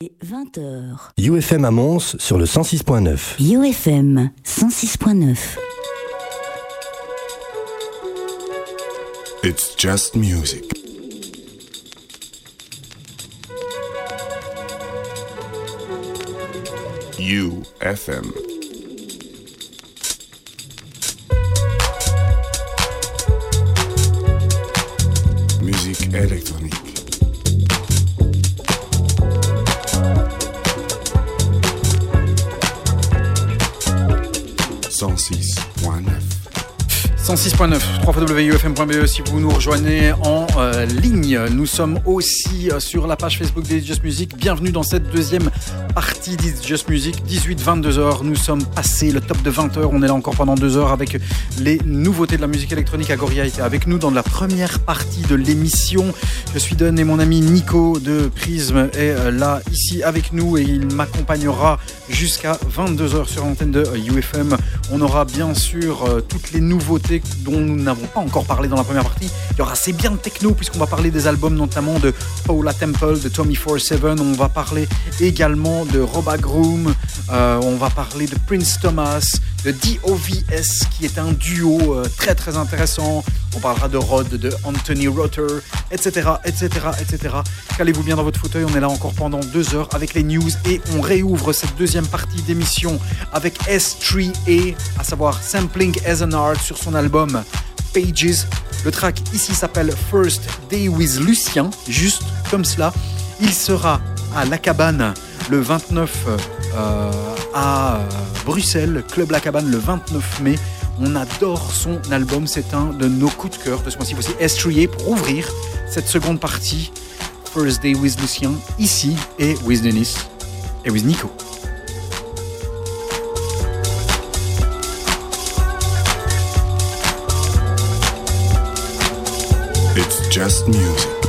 Et 20h. UFM à Mons sur le 106.9. UFM 106.9. It's just music. UFM. Musique électronique. Cent six point neuf. 106.9, www.ufm.be si vous nous rejoignez en euh, ligne. Nous sommes aussi euh, sur la page Facebook des Just Music. Bienvenue dans cette deuxième partie d'It's Just Music. 18-22h, nous sommes passés le top de 20h. On est là encore pendant deux heures avec les nouveautés de la musique électronique. Agoria était avec nous dans la première partie de l'émission. Je suis Don et mon ami Nico de Prism est euh, là, ici avec nous et il m'accompagnera jusqu'à 22h sur l'antenne de UFM. On aura bien sûr euh, toutes les nouveautés dont nous n'avons pas encore parlé dans la première partie. Il y aura assez bien de techno puisqu'on va parler des albums notamment de Paula Temple, de Tommy 47. On va parler également de Roba Groom. Euh, on va parler de Prince Thomas, de DOVS qui est un duo euh, très très intéressant. On parlera de Rod, de Anthony Rotter, etc. etc. etc. Calez-vous bien dans votre fauteuil, on est là encore pendant deux heures avec les news et on réouvre cette deuxième partie d'émission avec S3A, à savoir Sampling as an Art sur son album Pages. Le track ici s'appelle First Day with Lucien, juste comme cela. Il sera La Cabane le 29 euh, à Bruxelles, Club La Cabane le 29 mai. On adore son album, c'est un de nos coups de cœur de ce mois-ci. Voici S3A pour ouvrir cette seconde partie. First Day with Lucien, ici, et with Denis, et with Nico. It's just music.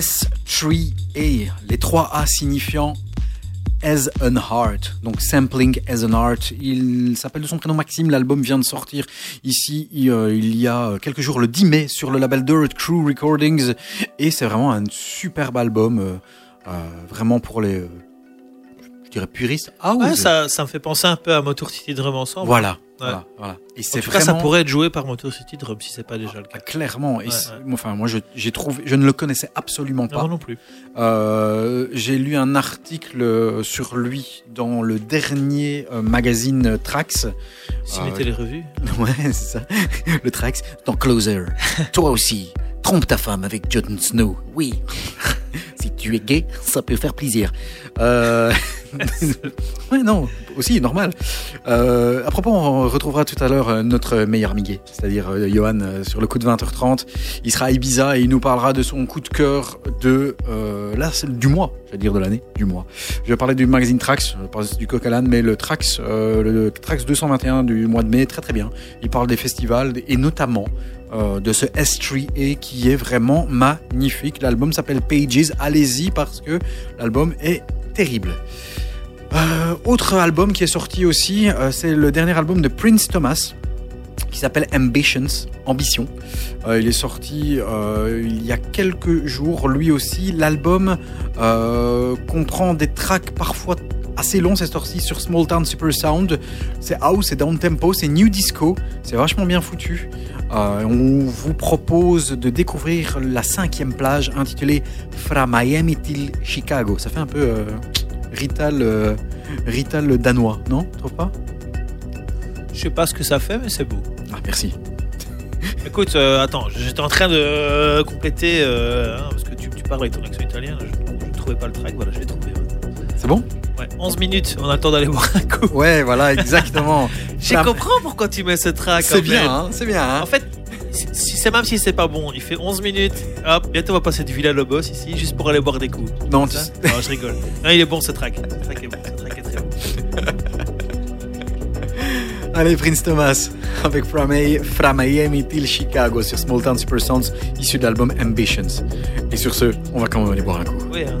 S3A, les trois A signifiant As an Heart, donc Sampling As an Art. Il s'appelle de son prénom Maxime, l'album vient de sortir ici il, euh, y a quelques jours, le 10 mai, sur le label Dirt Crew Recordings, et c'est vraiment un superbe album, euh, euh, vraiment pour les, je dirais puristes. Ah Ouais, ça, ça me fait penser un peu à Motor City Drum ensemble. Voilà, Ouais. voilà, voilà. Et c'est cas, vraiment... ça pourrait être joué par Motor City Drum si c'est pas déjà le cas. Ah, Clairement, et Ouais, c'est- ouais. enfin moi je, j'ai trouvé, je ne le connaissais absolument Non, pas. moi non plus. Euh, j'ai lu un article euh, sur lui dans le dernier euh, magazine euh, Trax. Si mettez ouais. les revues. Ouais, c'est ça. Le Trax dans Closer. Toi aussi, trompe ta femme avec Jon Snow. Oui. si tu es gay, ça peut faire plaisir. Euh... ouais, non, aussi normal. Euh, à propos, on retrouvera tout à l'heure euh, notre meilleur miguet, c'est-à-dire euh, Johan sur le coup de 20h30. Il sera à Ibiza et il nous parlera de son coup de cœur de là, du mois, je vais dire de l'année, du mois. Je vais parler du magazine Trax, je du coq mais le Trax, le Trax 221 du mois de mai, très très bien. Il parle des festivals et notamment euh, de ce S3A qui est vraiment magnifique. L'album s'appelle Pages. Allez-y parce que l'album est terrible. Euh, autre album qui est sorti aussi, euh, c'est le dernier album de Prince Thomas qui s'appelle Ambitions, Ambition. Il est sorti il y a quelques jours, lui aussi. L'album comprend des tracks parfois assez longs, c'est sorti sur Small Town Super Sound. C'est house, c'est down tempo, c'est new disco, c'est vachement bien foutu. Euh, on vous propose de découvrir la cinquième plage intitulée Fra Miami till Chicago. Ça fait un peu euh, Rital, euh, Rital danois, non Tu trouves pas? Je sais pas ce que ça fait, mais c'est beau. Ah, merci. Écoute, euh, attends, j'étais en train de euh, compléter, euh, hein, parce que tu, tu parles avec ton accent italien, je ne trouvais pas le track, voilà, je l'ai trouvé. ouais. C'est bon? 11 minutes, on a le temps d'aller boire un coup. Ouais, voilà, exactement. Je Fra- comprends pourquoi tu mets ce track. C'est en bien, hein, c'est bien. hein. En fait, c'est même si c'est pas bon, il fait 11 minutes. Hop, bientôt on va passer du Villa Lobos ici, juste pour aller boire des coups. Non, tu Ça sais- Non, je rigole. Non, il est bon ce track. Ce track est bon. Ce track est très bon. Allez, Prince Thomas, avec Fra Miami till Chicago sur Small Town Super Sounds, issu de l'album Ambitions. Et sur ce, on va quand même aller boire un coup. Oui, hein.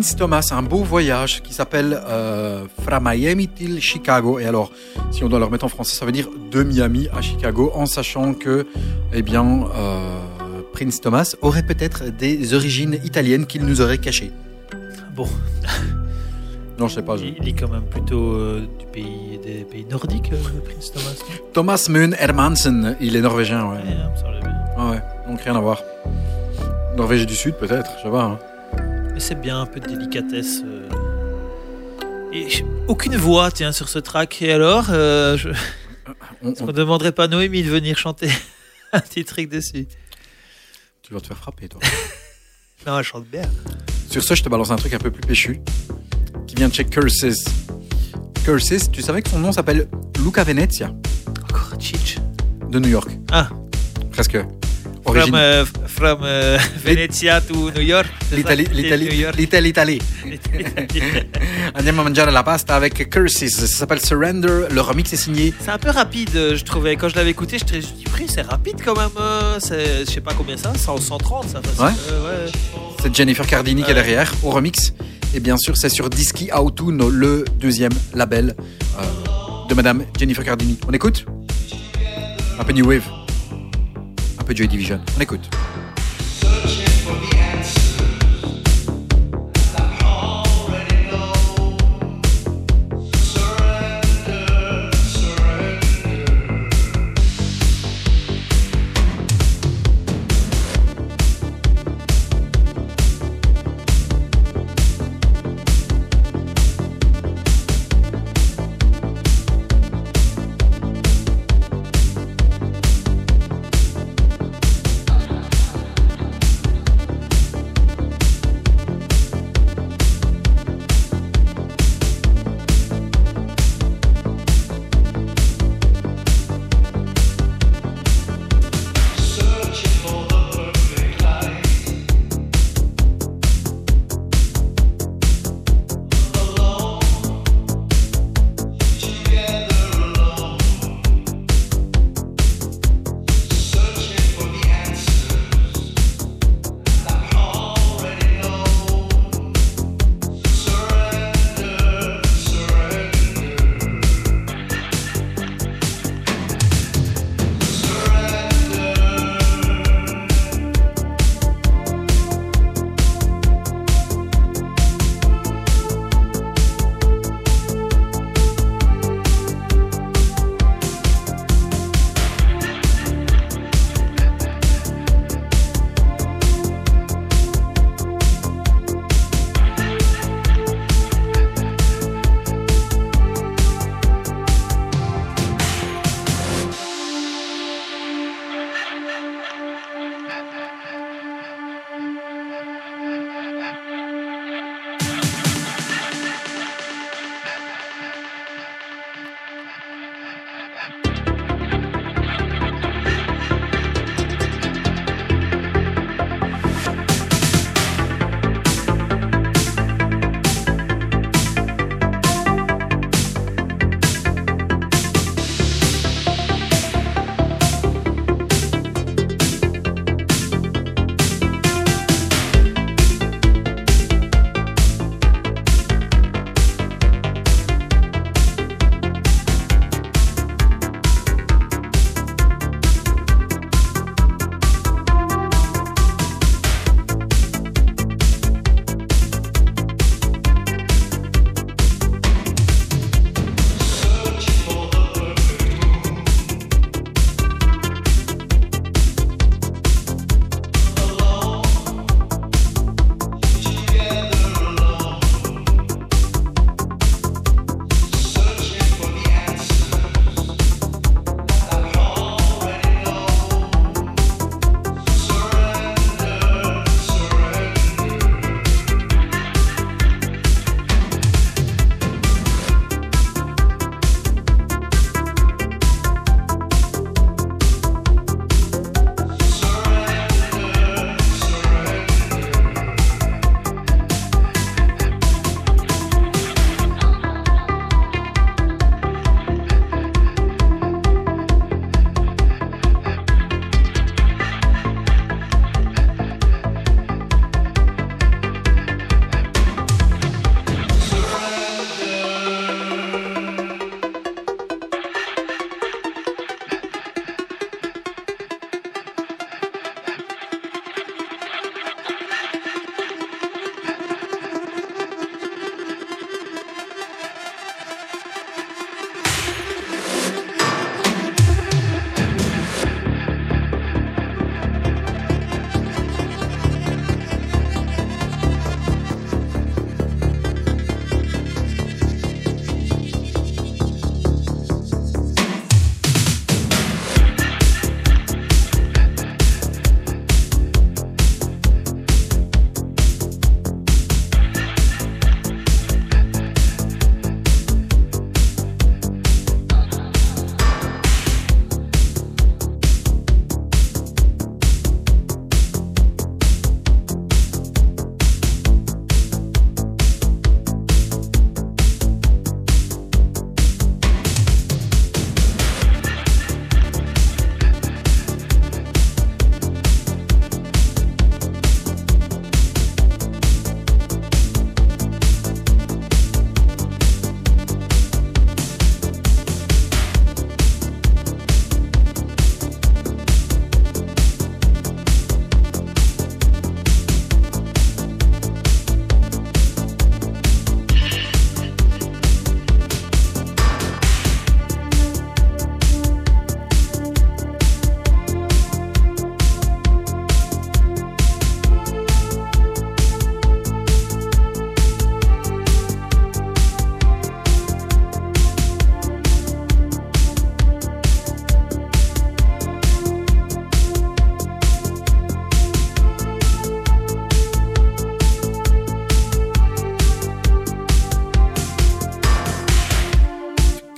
Prince Thomas, un beau voyage qui s'appelle euh, Fra Miami till Chicago. Et alors, si on doit le remettre en français, ça veut dire de Miami à Chicago, en sachant que, eh bien, euh, Prince Thomas aurait peut-être des origines italiennes qu'il nous aurait cachées. Bon, Non, je sais pas. je- il est quand même plutôt euh, du pays, des pays nordiques, euh, Prince Thomas. Thomas Møn Hermansen, il est norvégien, ouais. Ah ouais, donc rien à voir. Norvège du Sud, peut-être, je sais pas. hein. Mais c'est bien un peu de délicatesse. euh. Et aucune voix, tiens, sur ce track. Et alors, euh, je... On- on on- ne demanderait pas à Noémie de venir chanter un petit truc dessus. tu vas te faire frapper, toi. Non, elle chante bien. Sur ce, je te balance un truc un peu plus péchu, qui vient de chez Curses. Curses, tu savais que son nom s'appelle Luca Venezia, Encore Chich. de New York. Ah, Presque. From, from euh, Venezia to New York. L'Italie, l'Italie. Andiamo a mangiare la pasta avec Curses. Ça s'appelle Surrender. Le remix est signé. C'est un peu rapide, euh, je trouvais. Quand je l'avais écouté, je me suis dit, c'est rapide quand même. c'est- Je sais pas combien ça, 100 130 ça. facile. Ouais. Euh, ouais. C'est Jennifer Cardini qui est derrière au remix. Et bien sûr, c'est sur Disky Autumn, le deuxième label euh, de Madame Jennifer Cardini. On écoute? Un peu New Wave. Peu Joy Division. On écoute.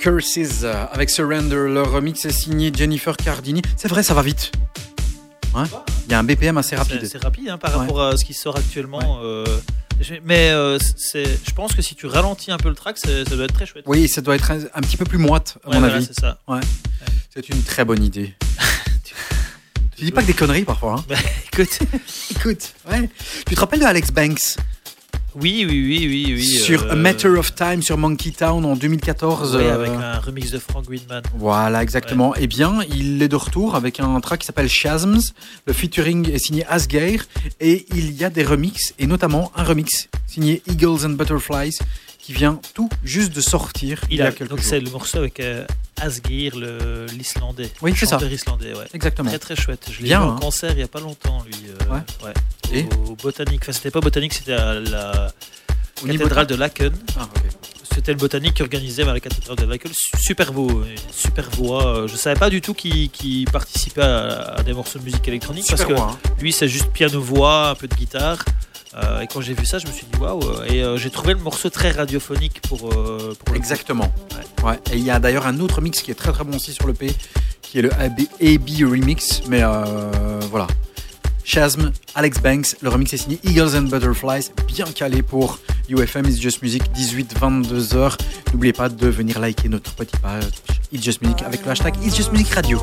Curses euh, avec Surrender. Le remix est signé Jennifer Cardini. C'est vrai, ça va vite. Hein Il y a un BPM assez rapide. c'est rapide hein, par Ouais. rapport à ce qui sort actuellement. euh, mais euh, je pense que si tu ralentis un peu le track, ça doit être très chouette. Oui, ça doit être un, un petit peu plus moite, à Ouais, mon voilà, avis. c'est ça. C'est une très bonne idée. Tu dis pas que des conneries parfois. Hein Bah, écoute, Écoute, ouais. Tu te rappelles de Alex Banks? Oui, oui, oui, oui, oui. sur euh, A Matter of Time sur Monkey Town en 2014 ouais, euh, avec un remix de Frank Greenman. Voilà, exactement. Eh bien, il est de retour avec un track qui s'appelle Chasms. Le featuring est signé Asgeir et il y a des remixes et notamment un remix signé Eagles and Butterflies qui vient tout juste de sortir il, Il y a quelques donc jours. c'est le morceau avec euh, Asgeir, le- l'Islandais. Oui, c'est ça. Islandais, ouais. Exactement. Très très chouette. Je l'ai vu hein. en concert il y a pas longtemps, lui. euh, Ouais. ouais. Et au, Botanique. Enfin, c'était pas Botanique, c'était à la Au cathédrale de Laken. Ah. C'était le Botanique qui organisait à la cathédrale de Laken. Su- Super beau, une super voix. Euh, Je savais pas du tout qu'il participait à, à des morceaux de musique électronique Super parce que voix, hein. lui, c'est juste piano-voix, un peu de guitare. Euh, et quand j'ai vu ça, je me suis dit waouh. Et euh, j'ai trouvé le morceau très radiophonique pour, euh, pour le coup. Exactement. Ouais. Et il y a d'ailleurs un autre mix qui est très très bon aussi sur le P, qui est le AB, AB remix. Mais euh, voilà. Chasm, Alex Banks, le remix est signé Eagles and Butterflies, bien calé pour UFM It's Just Music, 18-22 heures. N'oubliez pas de venir liker notre petite page It's Just Music avec le hashtag It's Just Music Radio.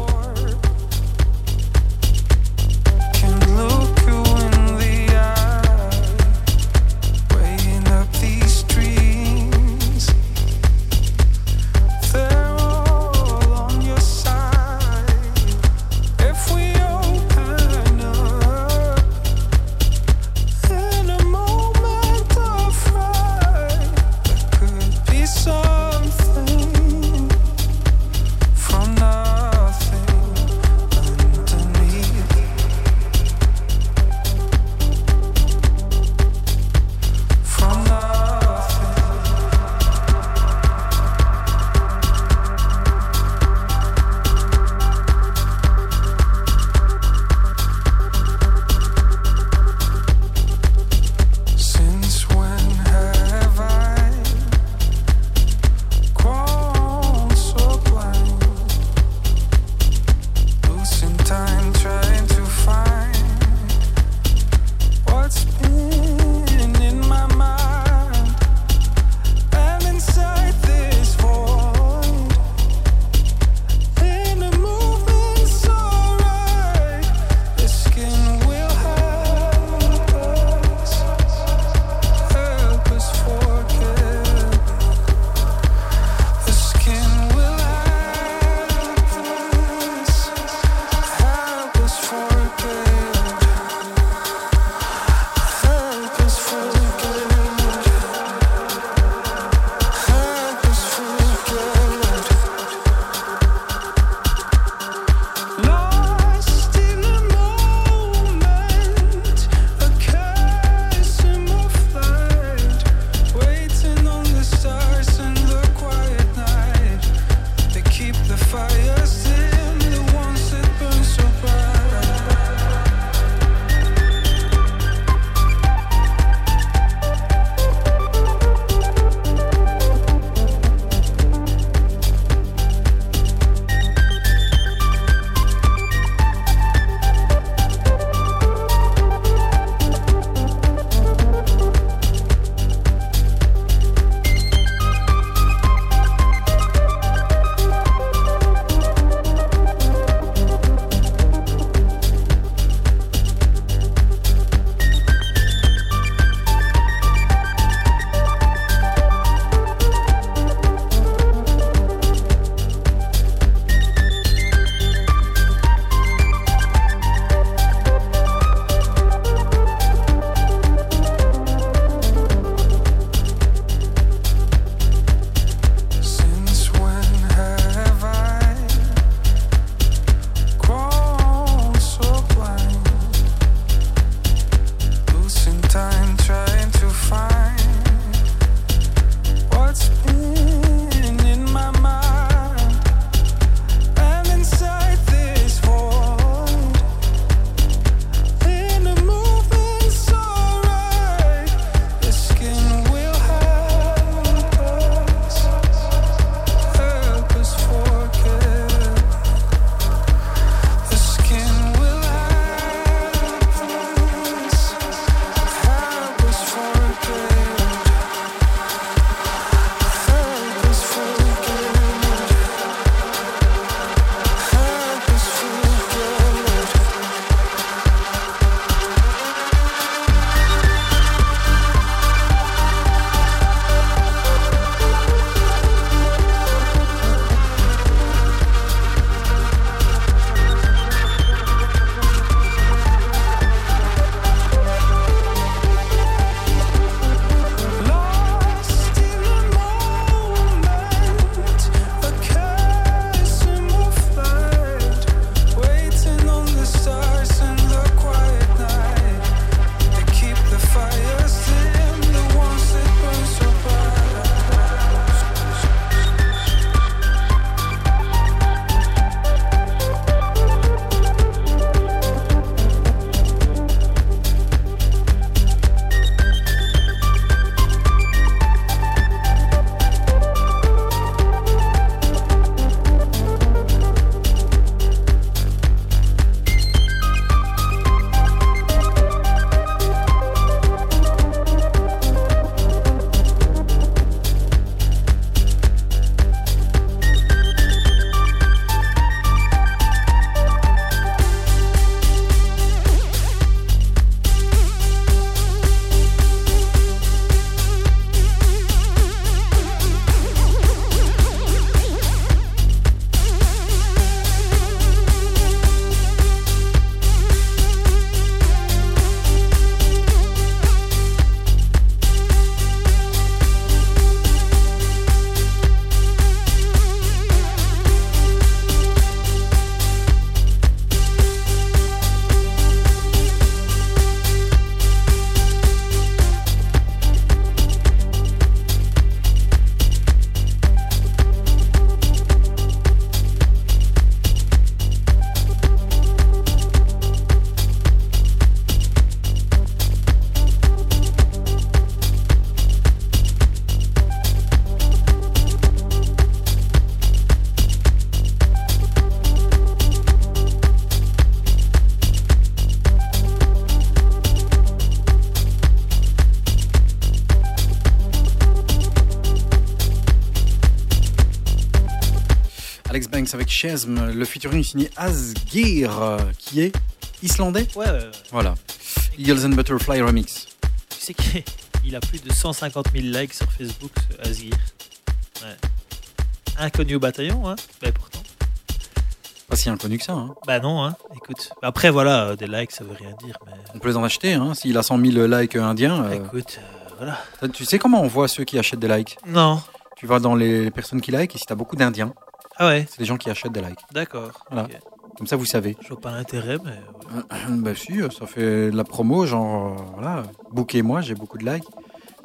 Chesm, le featuring signé Asgeir, euh, qui est islandais. Ouais, ouais, ouais. Voilà. Eagles and Butterfly Remix. Tu sais qu'il a plus de 150 000 likes sur Facebook, ce Asgir. Ouais. Inconnu au bataillon, hein. Mais pourtant. Pas si inconnu que ça. hein. Bah non, hein. Écoute. Après, voilà, euh, des likes, ça veut rien dire. Mais On peut les en acheter. Hein. S'il a 100 000 likes indiens, euh, écoute, euh, voilà. tu sais comment on voit ceux qui achètent des likes? Non. Tu vas dans les personnes qui likent et si tu as beaucoup d'Indiens, Ah ouais, c'est des gens qui achètent des likes. d'accord. Voilà. Comme ça, vous savez. Je vois pas l'intérêt, mais. ouais. bah si, ça fait de la promo, genre, euh, voilà, Bouquet moi, j'ai beaucoup de likes.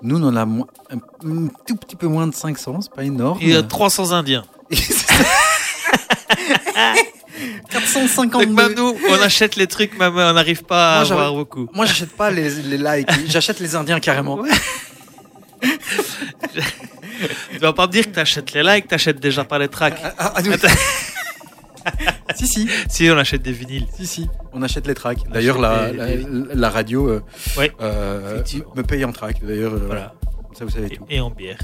Nous, on en a un, un tout petit peu moins de 500, c'est pas énorme. Il y a 300 Indiens. Et c'est ça. 452. Donc même nous, on achète les trucs, même on n'arrive pas à Moi, avoir beaucoup. Moi, j'achète pas les, les likes, j'achète les Indiens carrément. Tu vas pas me dire que t'achètes les likes, t'achètes déjà pas les tracks. Ah, ah, ah, oui. si, si, Si, on achète des vinyles. si, si, on achète les tracks. D'ailleurs, la, la, des- la radio euh, Ouais. euh, me paye en track. D'ailleurs, euh, Voilà. Ça, vous savez Et, tout. et en bière.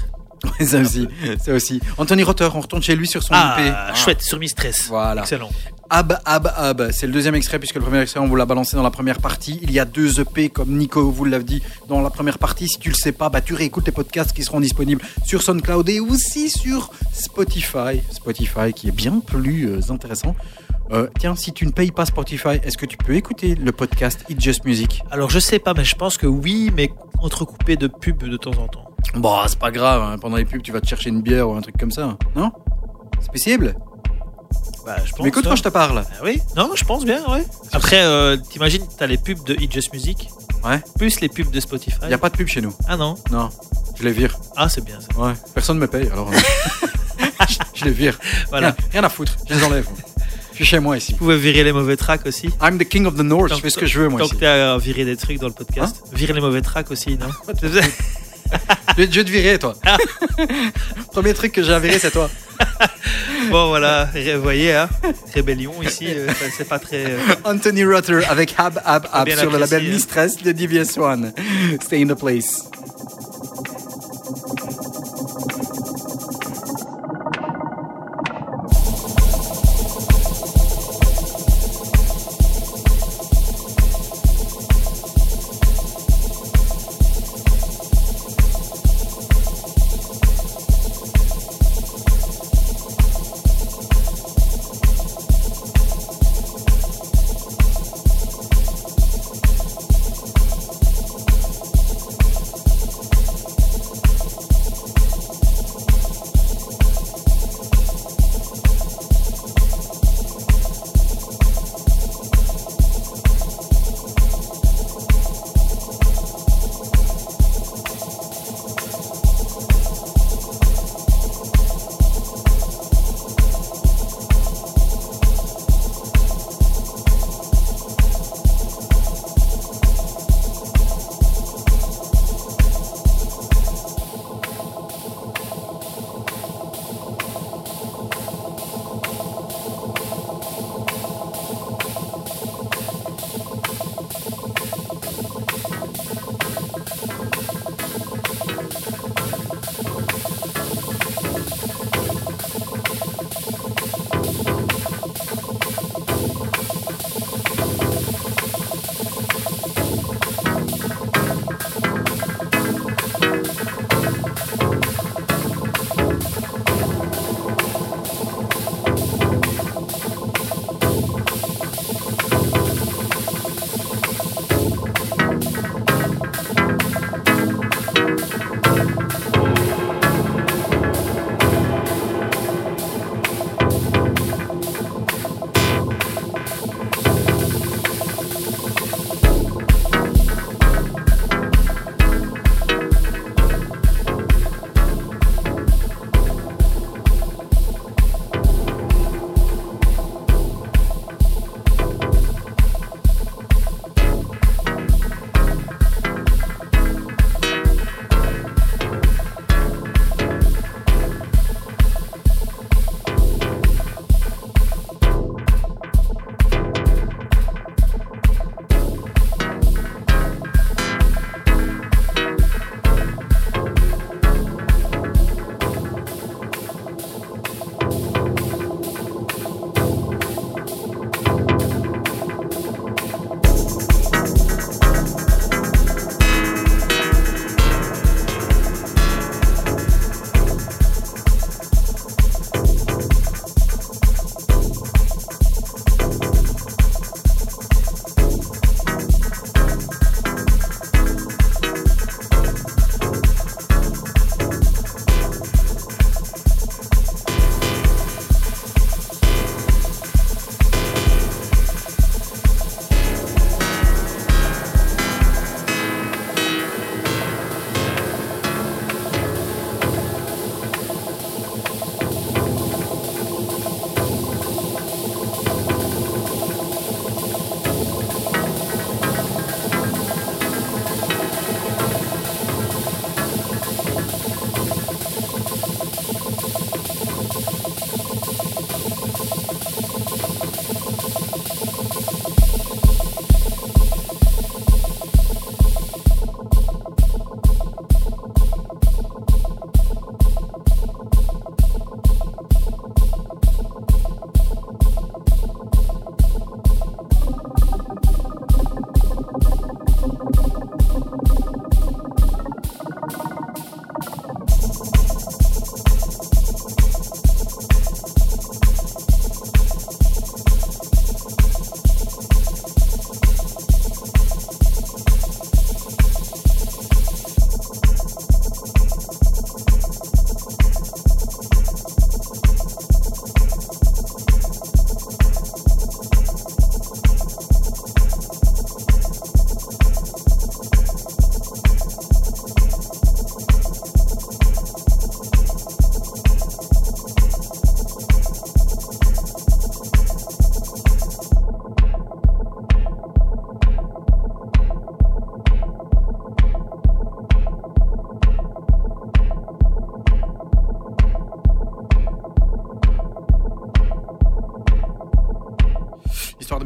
Ça aussi, ça aussi. Anthony Rotter, on retourne chez lui sur son Ah, IP. chouette, sur Mistress. Voilà. Excellent. Ab, ab, ab. C'est le deuxième extrait puisque le premier extrait, on vous l'a balancé dans la première partie. Il y a deux EP, comme Nico vous l'a dit dans la première partie. Si tu le sais pas, bah, tu réécoutes les podcasts qui seront disponibles sur SoundCloud et aussi sur Spotify. Spotify qui est bien plus euh, intéressant. Euh, tiens, si tu ne payes pas Spotify, est-ce que tu peux écouter le podcast It's Just Music? Alors, je sais pas, mais je pense que oui, mais entrecoupé de pubs de temps en temps. Bon, c'est pas grave. hein. Pendant les pubs, tu vas te chercher une bière ou un truc comme ça. Non? C'est possible? Bah, je pense. Mais écoute, hein. quand je te parle. Ah oui, non, je pense bien, ouais. Après, euh, t'imagines, t'as les pubs de It Just Music, Ouais. plus les pubs de Spotify. Il n'y a pas de pub chez nous. Ah non, Non. Je les vire. ah c'est bien ça. Ouais. Personne me paye, alors. je, je les vire. Voilà. Rien, rien à foutre. Je les enlève. Je suis chez moi ici. Vous pouvez virer les mauvais tracks aussi. I'm the king of the north. Je fais ce que je veux, moi Tant ici. que t'as viré des trucs dans le podcast. virer les mauvais tracks aussi, non? Je vais, je te virer, toi. Ah. Premier truc que j'ai à virer, c'est toi. Bon voilà, vous voyez, hein, rébellion ici, euh, c'est pas très. euh, Anthony Rutter avec Hab Hab Hab sur le label hein. Mistress de DVS One. Stay in the place.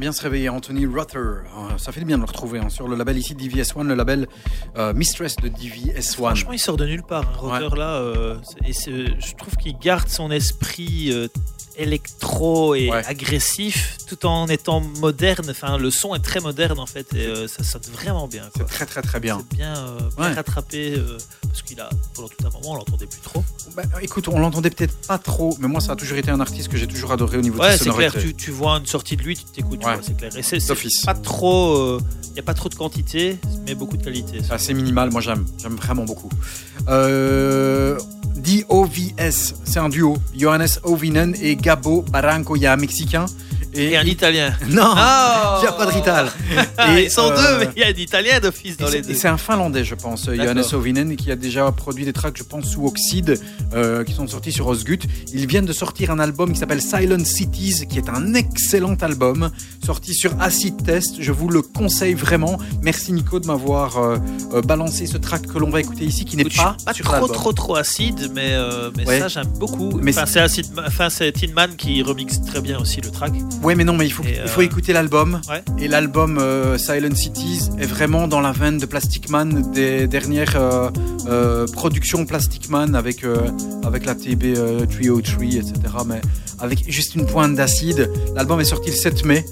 Bien se réveiller. Anthony Ruther, Euh, ça fait du bien de le retrouver hein, sur le label ici DVS1, le label euh, Mistress de DVS1. Franchement, il sort de nulle part. Un rocker là, euh, et je trouve qu'il garde son esprit électro et Ouais. agressif, tout en étant moderne. Enfin, le son est très moderne en fait, et euh, ça sonne vraiment bien. C'est très très très bien. C'est bien, euh, bien Ouais. rattrapé euh, parce qu'il a pendant tout un moment, on l'entendait plus trop. Bah, écoute, on l'entendait peut-être pas trop, mais moi ça a toujours été un artiste que j'ai toujours adoré au niveau de Ouais, sa c'est sonorité. clair. Tu, tu vois une sortie de lui, tu t'écoutes, Ouais. c'est clair. Et c'est c'est pas trop, il n'y a pas trop de quantité, mais beaucoup de qualité. C'est assez minimal, moi j'aime, j'aime vraiment beaucoup. Euh, DOVS, c'est un duo. Johannes Ovinen et Gabo Barranco, il y a un Mexicain. Et un Italien. Non, Ah il n'y a pas de Rital. Ah, Et, Ils sont euh, deux, mais il y a d'Italien d'office dans les deux. et c'est un Finlandais, je pense, euh. Johannes Ovinen, qui a déjà produit des tracks, je pense, sous Oxide, euh, qui sont sortis sur Osgut. Ils viennent de sortir un album qui s'appelle Silent Cities, qui est un excellent album, sorti sur Acid Test. Je vous le conseille vraiment. Merci Nico de m'avoir euh, balancé ce track que l'on va écouter ici, qui n'est pas, pas sur trop trop trop acide, mais, mais Ouais. ça j'aime beaucoup. Mais enfin c'est Tin Man qui remixe très bien aussi le track. Ouais, mais non, mais il faut, il faut euh, écouter l'album. Ouais. Et l'album euh, Silent Cities est vraiment dans la veine de Plastic Man des dernières euh, productions Plastic Man avec, avec la TB euh, 303, etc. Mais avec juste une pointe d'acide. L'album est sorti le 7 mai.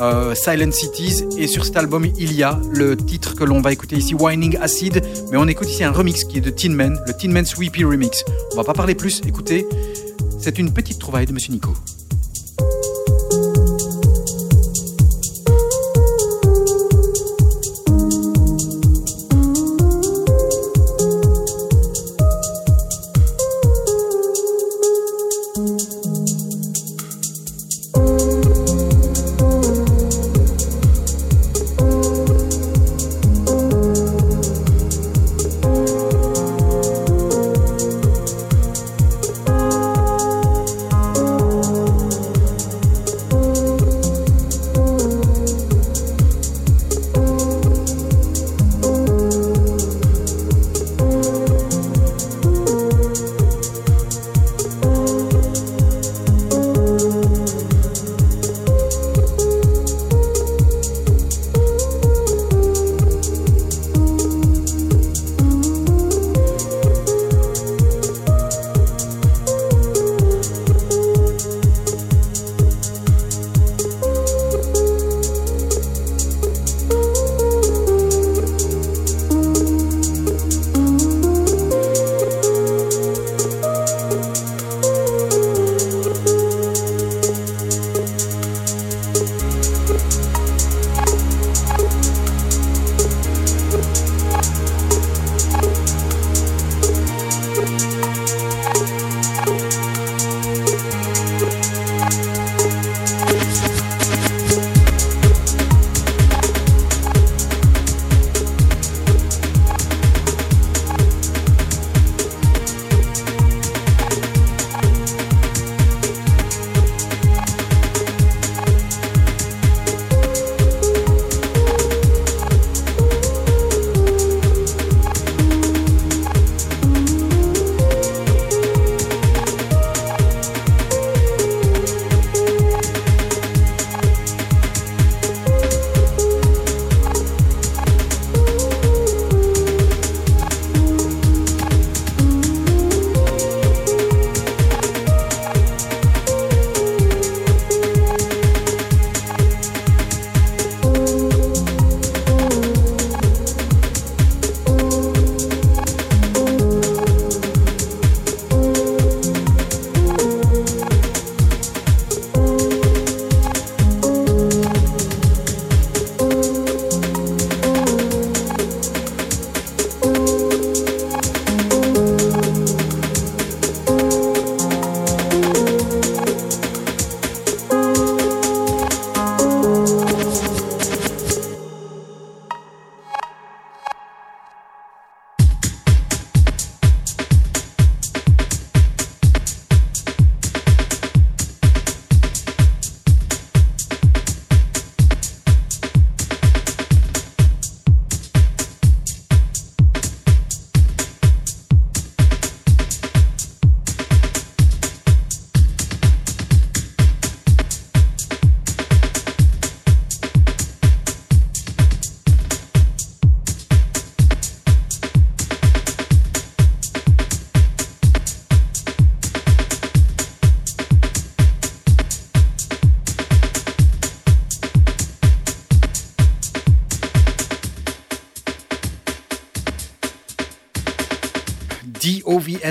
euh, Silent Cities et sur cet album il y a le titre que l'on va écouter ici Whining Acid mais on écoute ici un remix qui est de Tin Man le Tin Man Sweepy Remix on va pas parler plus écoutez c'est une petite trouvaille de Monsieur Nico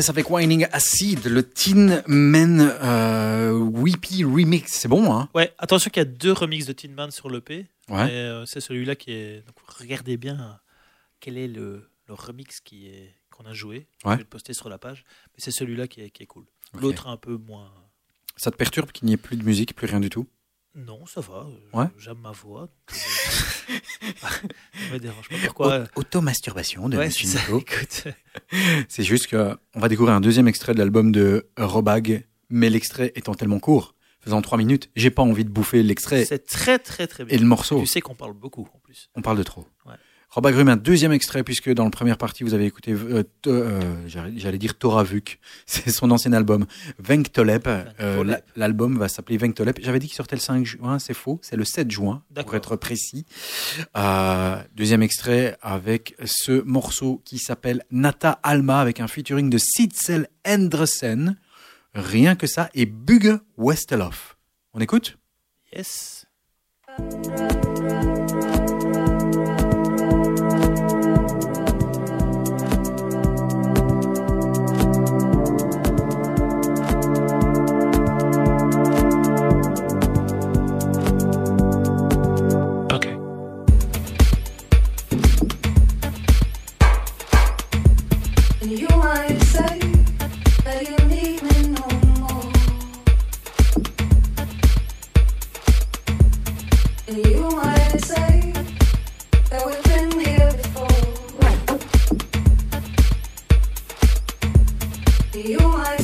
avec Whining Acid, le Tin Man euh, Weepy Remix. C'est bon, hein? Ouais, attention qu'il y a deux remixes de Tin Man sur l'EP. Ouais. Euh, c'est celui-là qui est. Donc, regardez bien quel est le, le remix qui est qu'on a joué. Ouais. Je vais le poster sur la page. Mais c'est celui-là qui est, qui est cool. L'autre un peu moins. Ça te perturbe qu'il n'y ait plus de musique, plus rien du tout? Non, ça va. euh, Ouais. J'aime ma voix. donc, euh, ça me dérange pas. Pourquoi Au- Automasturbation de Ouais, Monsieur c'est ça. Nico. Écoute, C'est juste que on va découvrir un deuxième extrait de l'album de Robag, mais l'extrait étant tellement court, faisant trois minutes, j'ai pas envie de bouffer l'extrait c'est très très très bien. et le morceau. Tu sais qu'on parle beaucoup en plus. On parle de trop. Ouais. Robag Rum, un deuxième extrait, puisque dans la première partie, vous avez écouté, euh, euh, j'allais dire Toravuk, c'est son ancien album, Venktolep. Euh, L'album va s'appeler Venktolep. J'avais dit qu'il sortait le 5 juin, c'est faux, c'est le 7 juin, pour être précis. Euh, deuxième extrait avec ce morceau qui s'appelle Nata Alma, avec un featuring de Sidsel Endresen. Rien que ça, et Bugge Westeloff. On écoute? Yes. You might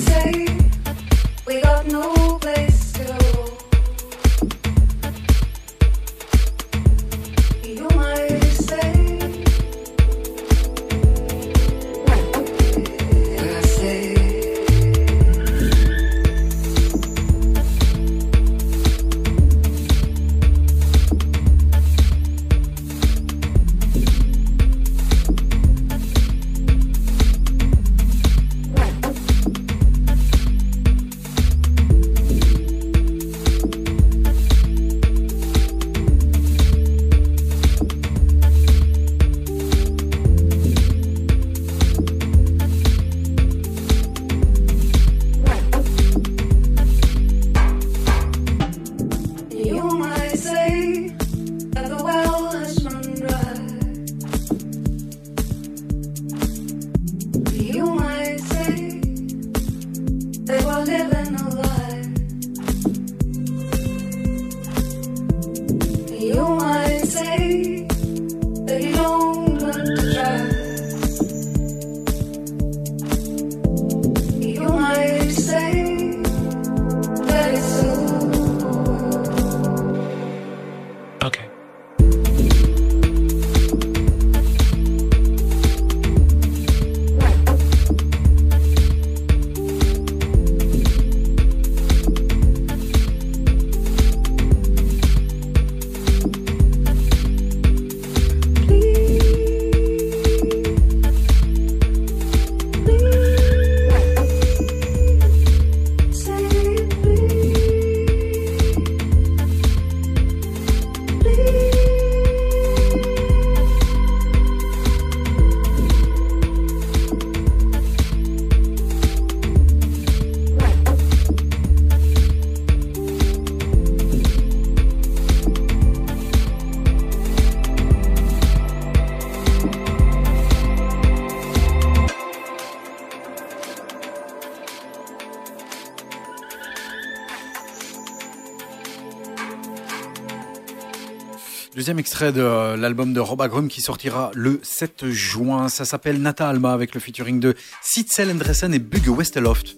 Deuxième extrait de euh, l'album de Rob Agrum qui sortira le 7 juin. Ça s'appelle Nata Alma avec le featuring de Sitzel Endresen et Bugge Westeloft.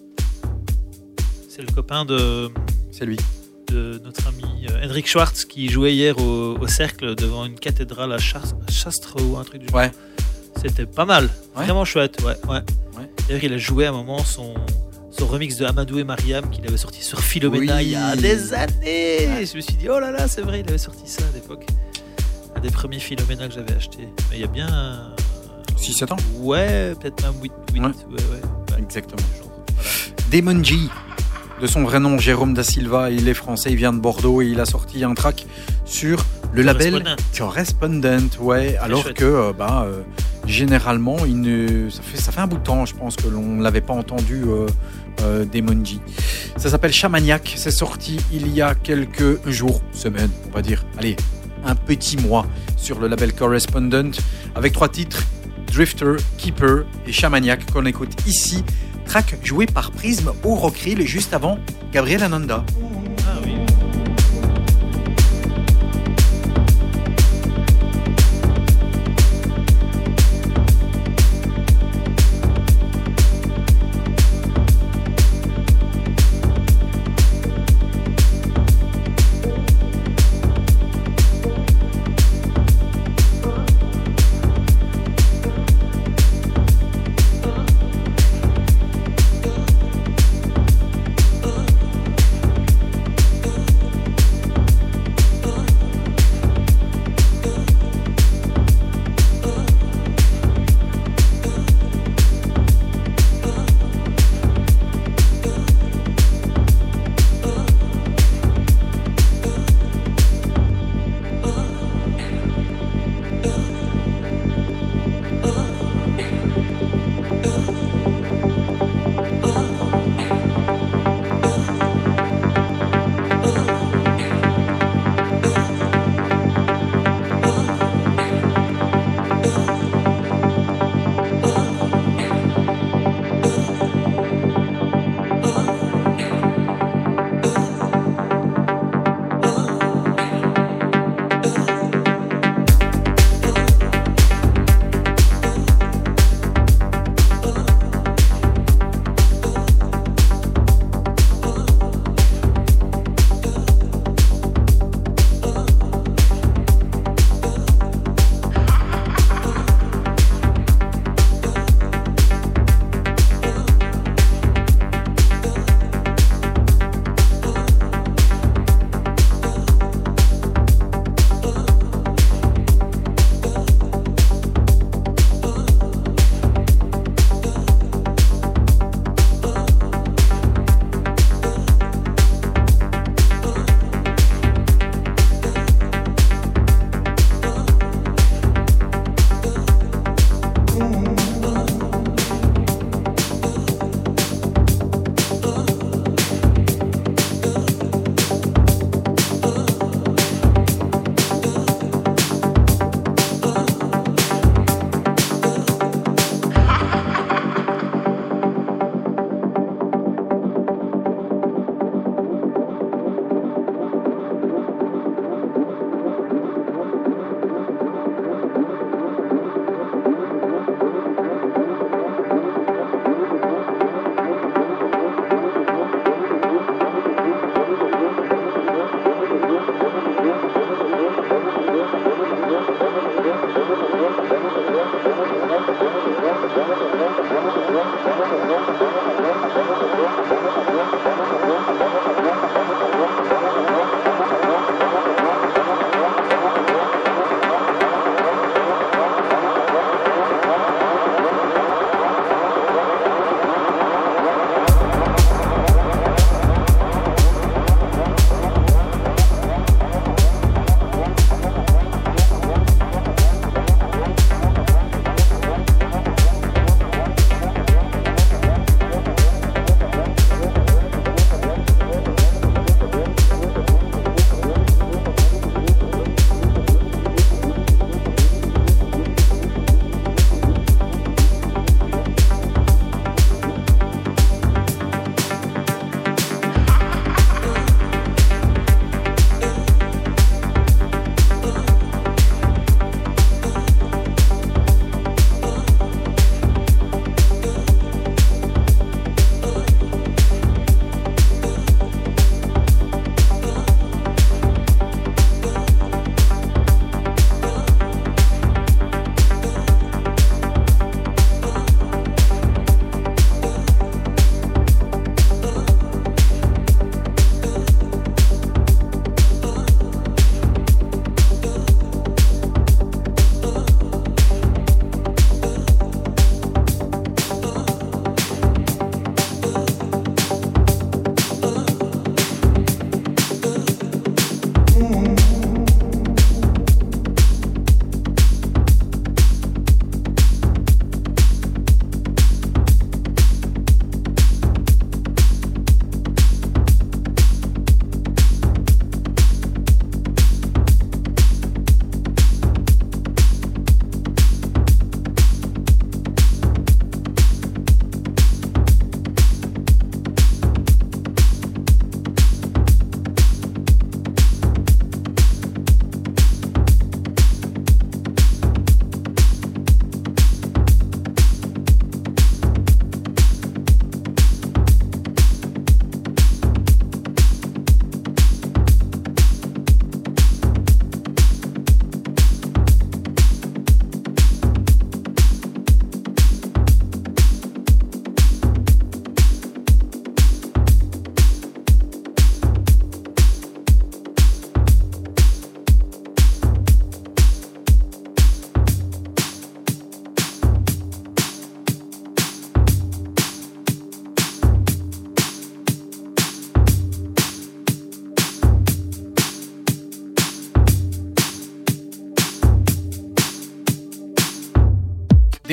C'est le copain de, C'est lui. de notre ami euh, Henrik Schwartz qui jouait hier au, au cercle devant une cathédrale à Chas- Chastre ou un truc du genre. Ouais. C'était pas mal, Ouais. vraiment chouette. Ouais, ouais. Ouais. D'ailleurs, il a joué à un moment son, son remix de Amadou et Mariam qu'il avait sorti sur Philomena Oui. il y a des années. Je me suis dit, oh là là, c'est vrai, il avait sorti ça à l'époque. Un des premiers Philomena que j'avais acheté. Mais il y a bien. euh, 6-7 ans Ouais, peut-être même 8. 8 Ouais. ouais. Exactement. Voilà. G, de son vrai nom Jérôme da Silva, il est français, il vient de Bordeaux et il a sorti un track sur Le label Correspondent. Ouais. Alors chouette. que, euh, bah, euh, généralement, il ne... ça, fait, ça fait un bout de temps, je pense, que l'on ne l'avait pas entendu euh, euh, d'Emonji. Ça s'appelle Chamaniac. C'est sorti il y a quelques jours, semaines, on va dire. Allez, un petit mois sur le label Correspondent avec trois titres Drifter, Keeper et Chamaniac qu'on écoute ici. Track joué par Prism au Rockrill juste avant Gabriel Ananda. Ah.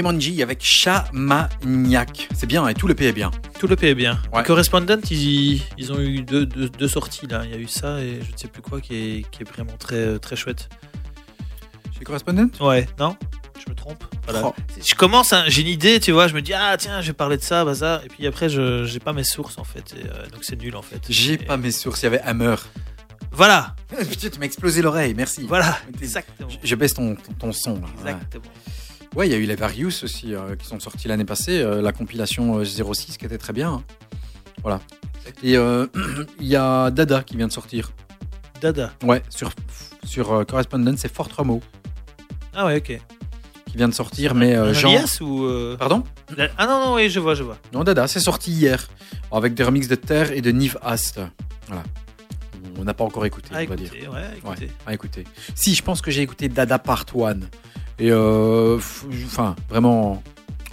Demonji avec Chamaniac. C'est bien, et tout le P est bien. Tout le P est bien. Ouais. Correspondent, ils, ils ont eu deux, deux- deux sorties là. Il y a eu ça et je ne sais plus quoi qui est, qui est vraiment très, très chouette. Chez Correspondent? Ouais, non? Je me trompe? Voilà. Oh. Je commence, hein, j'ai une idée, tu vois, je me dis, ah tiens, je vais parler de ça, bazar. Et puis après, je j'ai pas mes sources en fait. et, euh, donc c'est nul en fait. J'ai Et- pas mes sources, il y avait Hammer. Voilà, tu m'as explosé l'oreille, merci. voilà, exactement. Je- Je baisse ton, ton, ton son. là. Exactement. Ouais, il y a eu les Various aussi euh, qui sont sortis l'année passée, euh, la compilation euh, 06 qui était très bien. hein. Voilà. Et euh, il y a Dada qui vient de sortir. Dada. Ouais, sur, sur euh, Correspondent, c'est Fort Remo Ah ouais, ok. qui vient de sortir, mais euh, Un Jean. alias ou. euh, Pardon? La- Ah non, non, oui, je vois, je vois. Non, Dada, c'est sorti hier. Avec des remixes de Terre et de Nive Ast. Voilà. On n'a pas encore écouté, Ah, on va dire. écoutez, ouais, écoutez. À écouter. Si, je pense que j'ai écouté Dada Part 1. Et euh, enfin, vraiment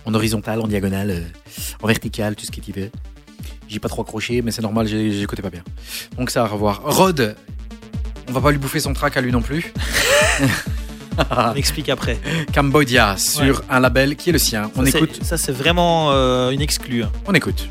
en horizontal, en diagonale, euh, en vertical, tout ce que tu veux. J'ai pas trop accroché, mais c'est normal, écouté pas bien. Donc ça à revoir. Rod, on va pas lui bouffer son track à lui non plus. On explique après. Cambodia sur un label qui est le sien. On Ça, écoute, Ça, c'est vraiment euh, une exclue. hein. on écoute.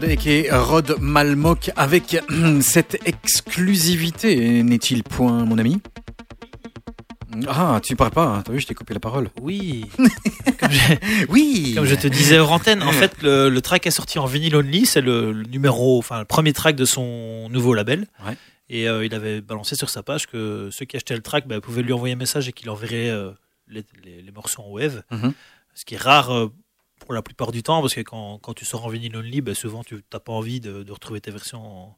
Rod et Rod Malmok avec cette exclusivité, n'est-il point, mon ami? Ah, tu parles pas, hein. t'as vu, je t'ai coupé la parole. Oui. comme, je, Oui comme je te disais hors antenne, en fait, le, le track est sorti en vinyle only. C'est le, le numéro, enfin, le premier track de son nouveau label. Ouais. Et euh, il avait balancé sur sa page que ceux qui achetaient le track bah, pouvaient lui envoyer un message et qu'il enverrait euh, les, les- les morceaux en wave. Mhm. Ce qui est rare euh, pour la plupart du temps, parce que quand, quand tu sors en vinyle only, bah, souvent tu n'as pas envie de, de retrouver tes versions en,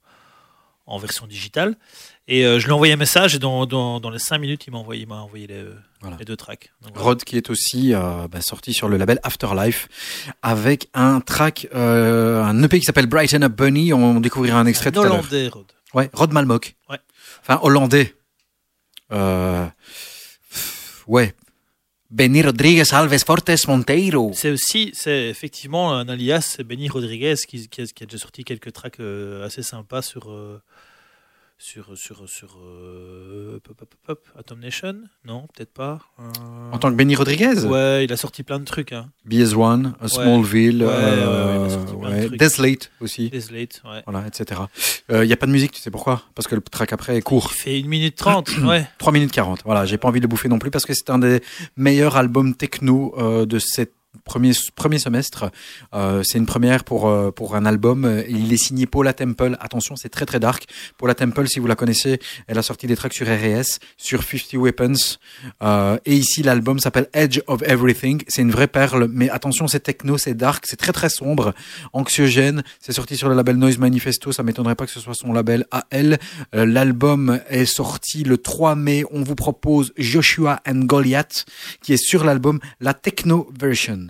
en version digitale. Et euh, je lui ai envoyé un message et dans, dans, dans les 5 minutes, il m'a envoyé, il m'a envoyé les, Voilà. les deux tracks. Donc, voilà. Rod qui est aussi euh, bah, sorti sur le label Afterlife avec un track, euh, un EP qui s'appelle Brighten Up Bunny. On découvrira un extrait Un tout à l'heure. Hollandais, Rod. Ouais, Rod Malmok. Ouais. Enfin, hollandais. Ouais. Benny Rodriguez Alves Fortes Monteiro. C'est aussi, c'est effectivement un alias, Benny Rodriguez qui, qui, a, qui a déjà sorti quelques tracks euh, assez sympas sur euh, sur sur sur euh, pop, pop, pop, Atom Nation. Non, peut-être pas. Euh, En tant que Benny Rodriguez Ouais, il a sorti plein de trucs. Hein. BS1, euh, Smallville, Ouais, ouais, euh, ouais, il a sorti plein de ouais, trucs. Desolate aussi. Desolate, ouais. Voilà, etc. Il n'y a pas de musique, tu sais pourquoi? Parce que le track après est court. Il fait 1 minute 30, ouais. 3 minutes 40. Voilà, j'ai pas envie de le bouffer non plus parce que c'est un des meilleurs albums techno euh, de cette premier premier semestre. Euh, c'est une première pour euh, pour un album. Euh, Il est signé Paula Temple. Attention, c'est très très dark. Paula Temple, si vous la connaissez, elle a sorti des tracks sur RS, sur 50 Weapons. Euh, et ici, l'album s'appelle Edge of Everything. C'est une vraie perle, mais attention, c'est techno, c'est dark, c'est très très sombre, anxiogène. C'est sorti sur le label Noise Manifesto. Ça m'étonnerait pas que ce soit son label à elle. Euh, L'album est sorti le 3 mai. On vous propose Joshua and Goliath, qui est sur l'album la techno version.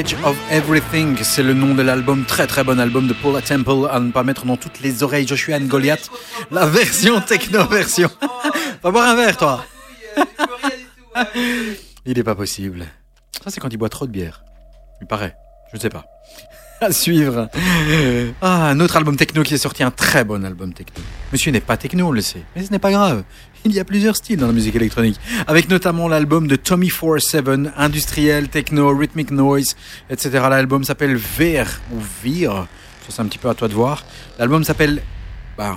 Of Everything, c'est le nom de l'album, très très bon album de Paula Temple, à ne pas mettre dans toutes les oreilles Joshua and Goliath, la version techno version. Va boire un verre toi. Il est pas possible. Ça c'est quand il boit trop de bière. Il paraît, je ne sais pas. À suivre. Ah, un autre album techno qui est sorti, un très bon album techno. Monsieur n'est pas techno, on le sait, mais ce n'est pas grave. Il y a plusieurs styles dans la musique électronique, avec notamment l'album de Tommy 47, industriel, techno, rhythmic noise, etc. L'album s'appelle Veer ou Veer, ça c'est un petit peu à toi de voir. L'album s'appelle bah,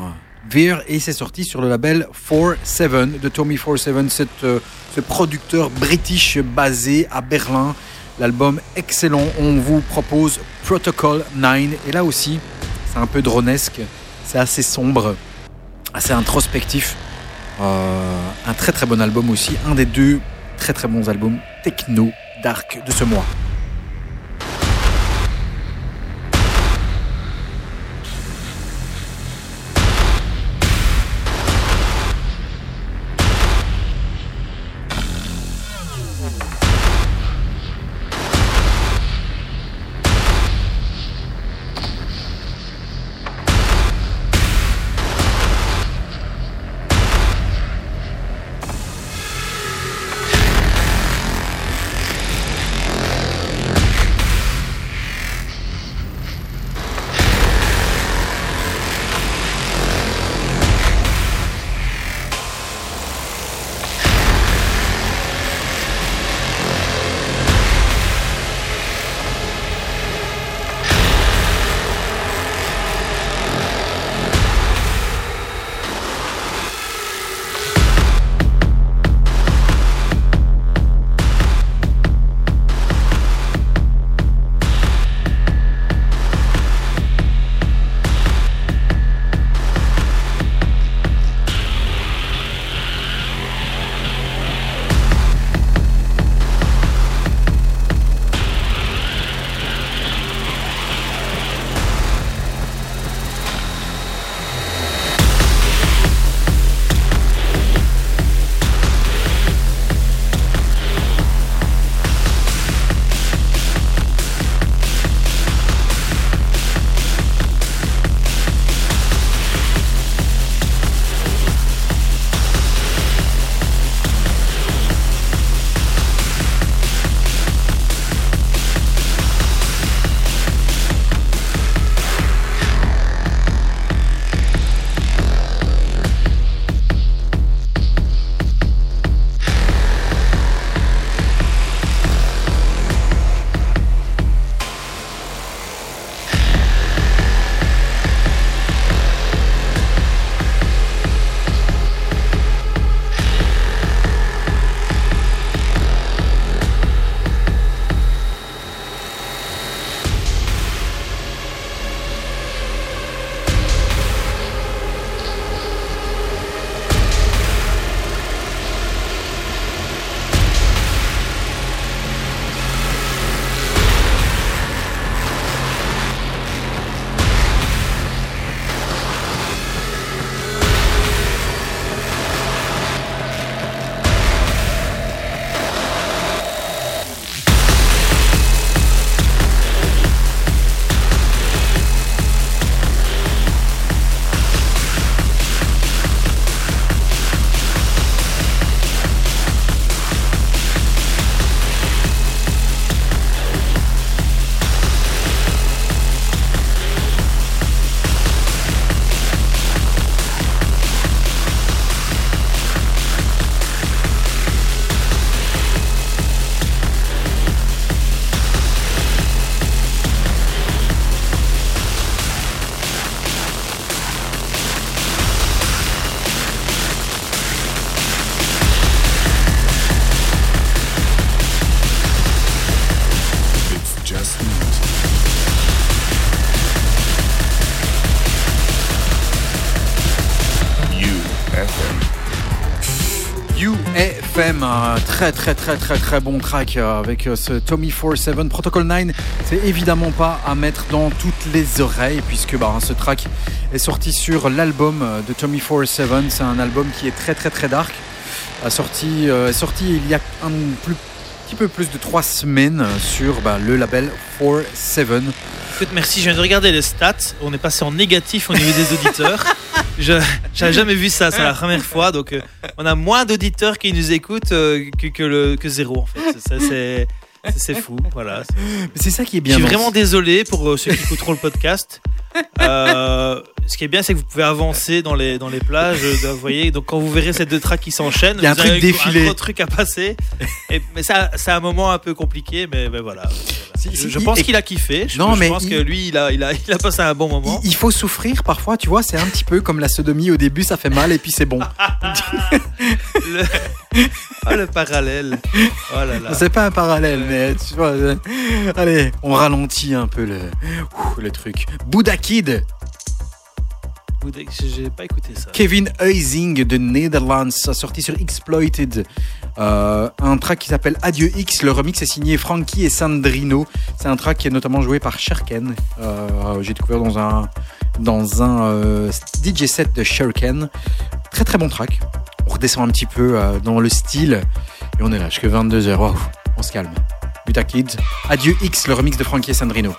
Veer et c'est sorti sur le label 47 de Tommy 47, cet, euh, ce producteur british basé à Berlin. L'album excellent, on vous propose Protocol 9 et là aussi c'est un peu dronesque, c'est assez sombre, assez introspectif. Euh, un très très bon album aussi, un des deux très très bons albums techno dark de ce mois. Un très très très très très bon track euh, avec euh, ce Tommy 47 Protocol 9. C'est évidemment pas à mettre dans toutes les oreilles puisque bah, ce track est sorti sur l'album euh, de Tommy 47. C'est un album qui est très très très dark. A sorti, euh, est sorti il y a un, plus petit peu plus de trois semaines sur bah, le label 4-7. Écoute, merci, je viens de regarder les stats. On est passé en négatif au niveau des auditeurs. Je n'avais jamais vu ça, c'est la première fois. Donc, euh, on a moins d'auditeurs qui nous écoutent euh, que, que, le, que zéro, en fait. C'est fou, voilà. C'est ça qui est Je bien. suis dans- vraiment désolé pour euh, ceux qui écouteront le podcast. Euh, ce qui est bien, c'est que vous pouvez avancer dans les, dans les plages. euh, Vous voyez, donc quand vous verrez ces deux tracks qui s'enchaînent, Il y a un truc défilé. un gros truc à passer. Et, mais ça, c'est un moment un peu compliqué, mais, mais voilà. Si- Je, si- je il- pense qu'il a kiffé. Je, Non, je mais pense il- que lui, il a, il, a, il a passé un bon moment. Il, il faut souffrir parfois, tu vois, c'est un petit peu comme la sodomie au début, ça fait mal et puis c'est bon. Le, oh, le parallèle. Oh là là. C'est pas un parallèle, mais tu vois. euh, allez, on ralentit un peu le, ouh, le truc. Buddha Kid, Pas écouté ça. Kevin Huizing de Netherlands, sorti sur Exploited. Euh, un track qui s'appelle Adieu X. Le remix est signé Frankie et Sandrino. C'est un track qui est notamment joué par Sherken. Euh, J'ai découvert dans un, dans un euh, DJ set de Sherken. Très très bon track. On redescend un petit peu dans le style. Et on est là jusqu'à 22h. Waouh, on se calme. Buta Kids. Adieu X, le remix de Frankie et Sandrino.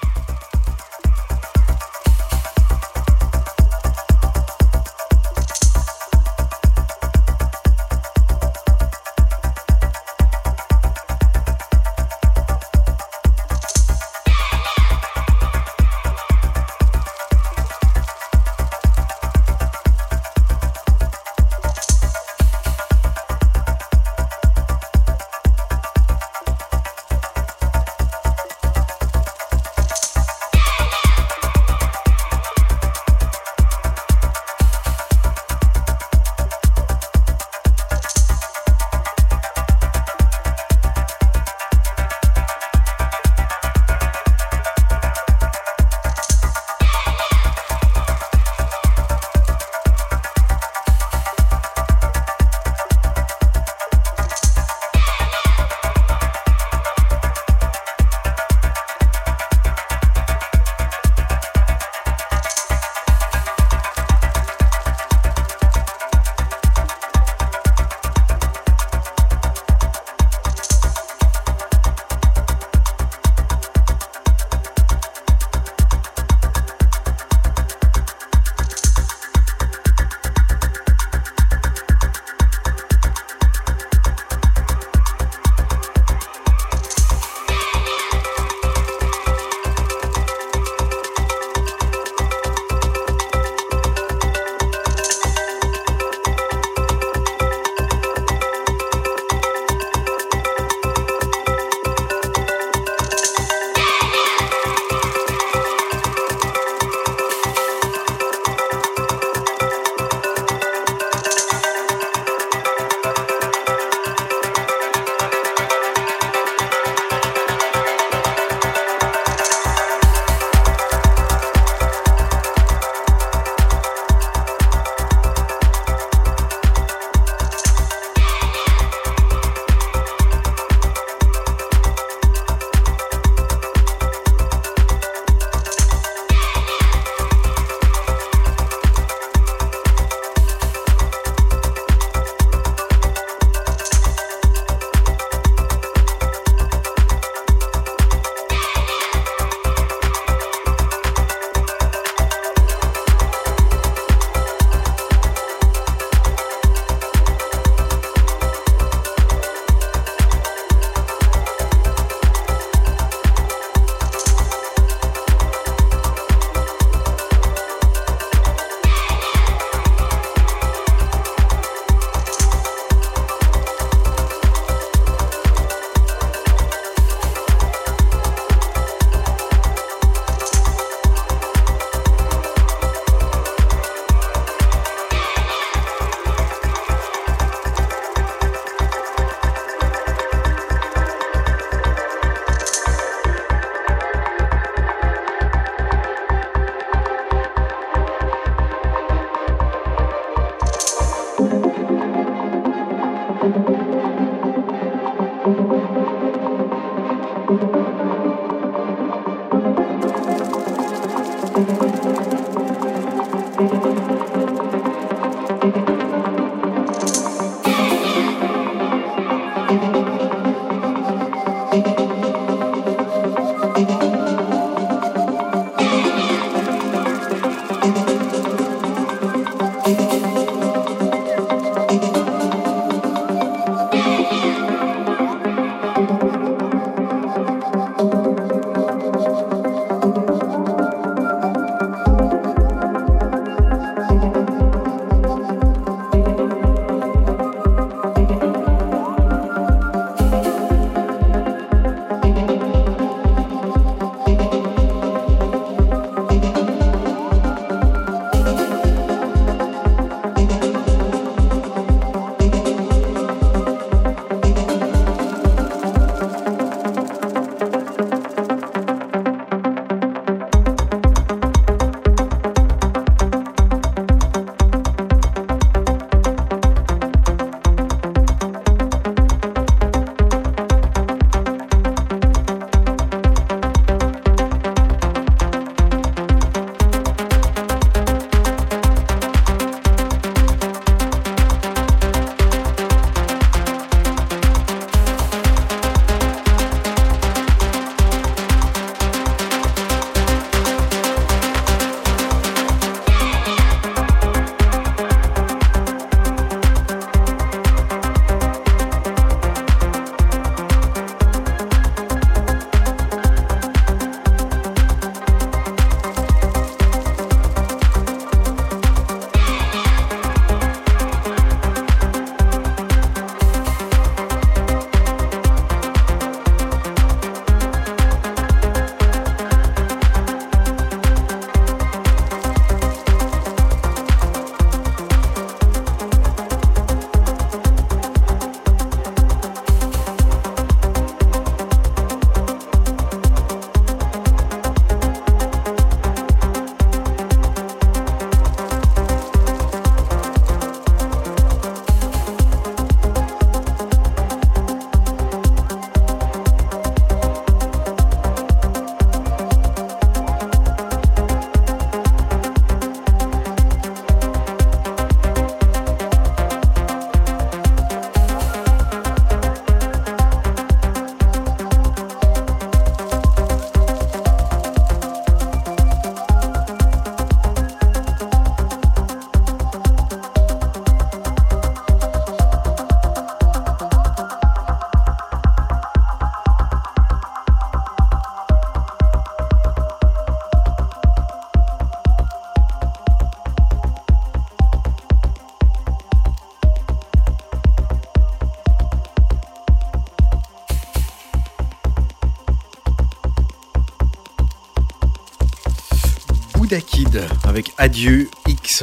Adieu X.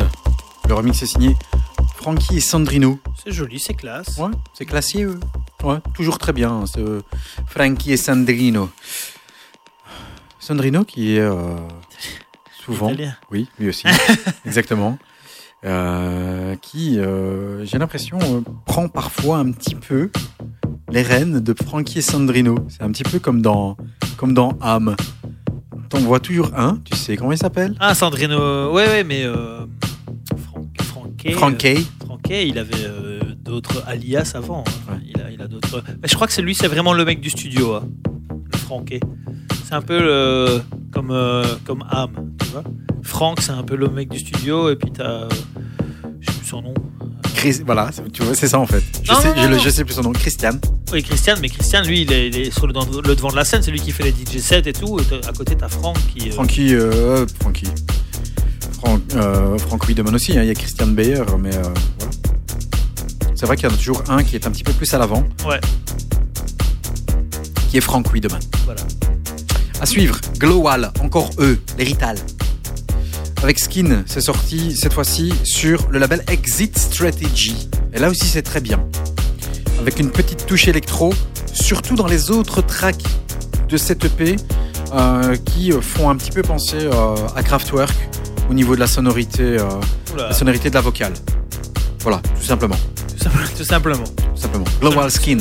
Le remix est signé Frankie et Sandrino. C'est joli, c'est classe. Ouais, c'est classier, eux. Ouais, toujours très bien, hein, ce Frankie et Sandrino. Sandrino qui est euh, souvent, Italien. oui, lui aussi, exactement, euh, qui, euh, j'ai l'impression, prend parfois un petit peu les rênes de Frankie et Sandrino. C'est un petit peu comme dans, comme dans Âme. T'en vois toujours un, tu sais comment il s'appelle? Ah, Sandrino, ouais, ouais, mais euh, Franquet, Frankie. euh, Franquet, il avait euh, d'autres alias avant. hein. Ouais. Il a, il a d'autres. Je crois que c'est lui, c'est vraiment le mec du studio, hein, le Franquet. C'est un peu le- comme euh, comme Ham, tu vois. Franck, c'est un peu le mec du studio, et puis t'as, euh, je sais plus son nom. Chris- voilà, c'est- tu vois, c'est ça en fait. Je, Non, sais, non, non, je sais plus son nom. Christian. Oui, Christian, mais Christian, lui, il est, il est sur le, devant de la scène, c'est lui qui fait les DJ sets et tout. Et à côté, t'as Franck qui. euh, Frankie, euh, Frankie. Franck, euh, Franck Wiedemann aussi, hein, il y a Christian Beyer, mais euh, voilà. C'est vrai qu'il y en a toujours un qui est un petit peu plus à l'avant, Ouais, qui est Franck Wiedemann. voilà. À suivre, Glowal, encore eux, les Rital. Avec Skin, c'est sorti cette fois-ci sur le label Exit Strategy. Et là aussi, c'est très bien. Avec une petite touche électro, surtout dans les autres tracks de cette EP euh, qui euh, font un petit peu penser euh, à Kraftwerk au niveau de la sonorité, Oula, la sonorité de la vocale. Voilà, tout simplement. tout, simple- tout simplement. Tout simplement. Global Skin.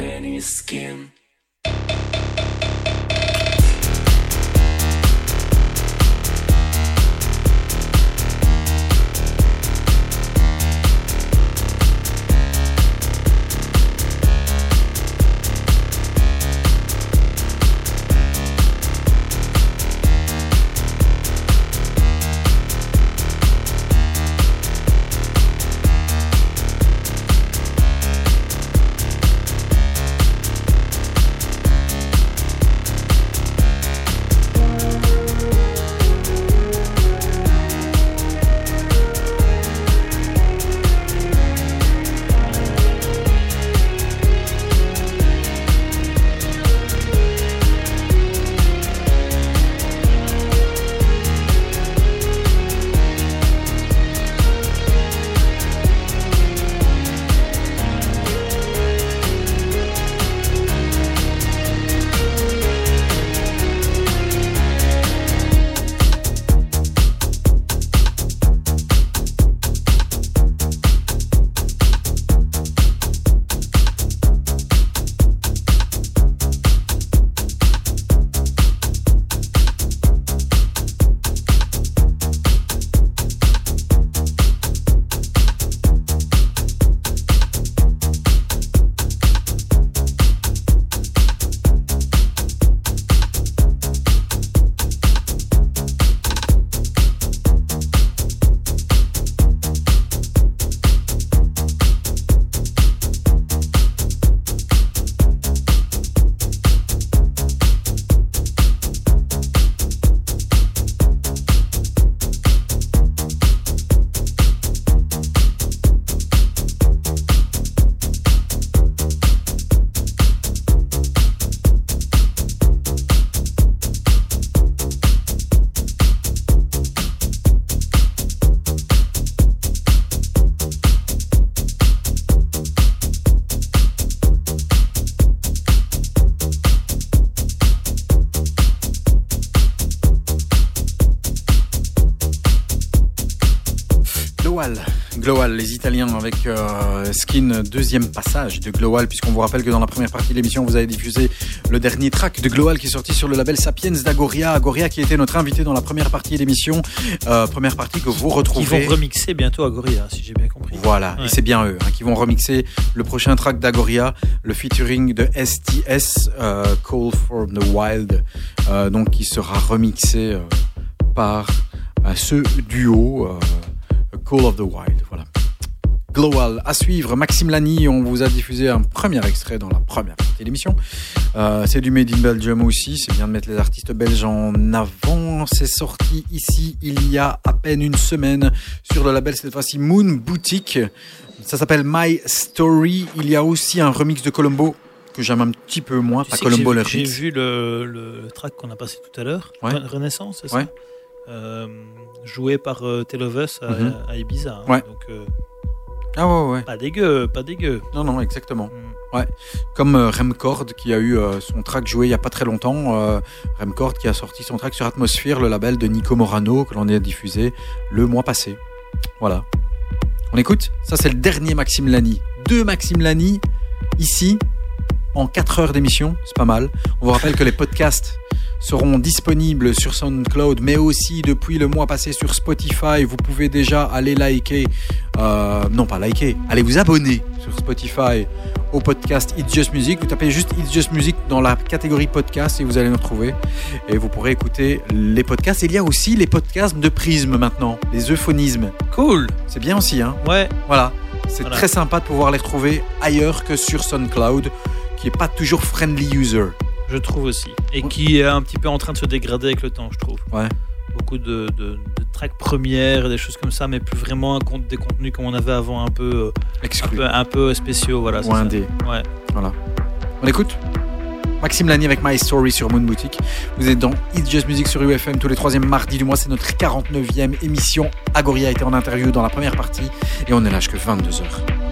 Any skin. Deuxième passage de Glowal, puisqu'on vous rappelle que dans la première partie de l'émission, vous avez diffusé le dernier track de Glowal qui est sorti sur le label Sapiens d'Agoria. Agoria qui était notre invité dans la première partie de l'émission. Euh, première partie que vous Ils retrouvez. vont remixer bientôt à Gorilla, si j'ai bien compris. Voilà, Ouais. et c'est bien eux hein, qui vont remixer le prochain track d'Agoria, le featuring de STS, euh, Call from the Wild, euh, donc qui sera remixé euh, par ce duo Call of the Wild. Global à suivre. Maxime Lani, on vous a diffusé un premier extrait dans la première partie de l'émission. Euh, c'est du Made in Belgium aussi. C'est bien de mettre les artistes belges en avant. C'est sorti ici il y a à peine une semaine sur le label cette fois-ci Moon Boutique. Ça s'appelle My Story. Il y a aussi un remix de Colombo que j'aime un petit peu moins. Tu Pas Colombo le J'ai vu le, le track qu'on a passé tout à l'heure, Ouais. Renaissance, c'est ça Ouais. Euh, Joué par euh, Tell of Us à, Mhm. à Ibiza. hein. Ouais. Donc, euh, Ah ouais ouais. pas dégueu, pas dégueu. Non non exactement. Mm. Comme euh, Remcord qui a eu euh, son track joué il y a pas très longtemps. Euh, Remcord qui a sorti son track sur Atmosphere, le label de Nico Morano que l'on a diffusé le mois passé. Voilà. On écoute Ça c'est le dernier Maxime Lani. Deux Maxime Lani ici en 4 heures d'émission, c'est pas mal. On vous rappelle que les podcasts seront disponibles sur SoundCloud, mais aussi depuis le mois passé sur Spotify. Vous pouvez déjà aller liker, euh, non pas liker, allez vous abonner sur Spotify au podcast It's Just Music. Vous tapez juste It's Just Music dans la catégorie podcast et vous allez nous trouver. Et vous pourrez écouter les podcasts. Il y a aussi les podcasts de Prisme maintenant, les euphonismes. Cool. C'est bien aussi, hein Ouais. voilà. C'est Voilà. très sympa de pouvoir les retrouver ailleurs que sur SoundCloud, qui est pas toujours friendly user. Je trouve aussi. Et qui est un petit peu en train de se dégrader avec le temps, je trouve. Ouais. Beaucoup de, de, de tracks premières, des choses comme ça, mais plus vraiment un compte, des contenus comme on avait avant, un peu, euh, un peu, un peu spéciaux. Voilà, Ou indé. Ouais. On écoute Maxime Lani avec My Story sur Moon Boutique. Vous êtes dans It's Just Music sur UFM tous les troisièmes mardis du mois. C'est notre 49e émission. Agoria a été en interview dans la première partie et on est là jusqu'à 22h.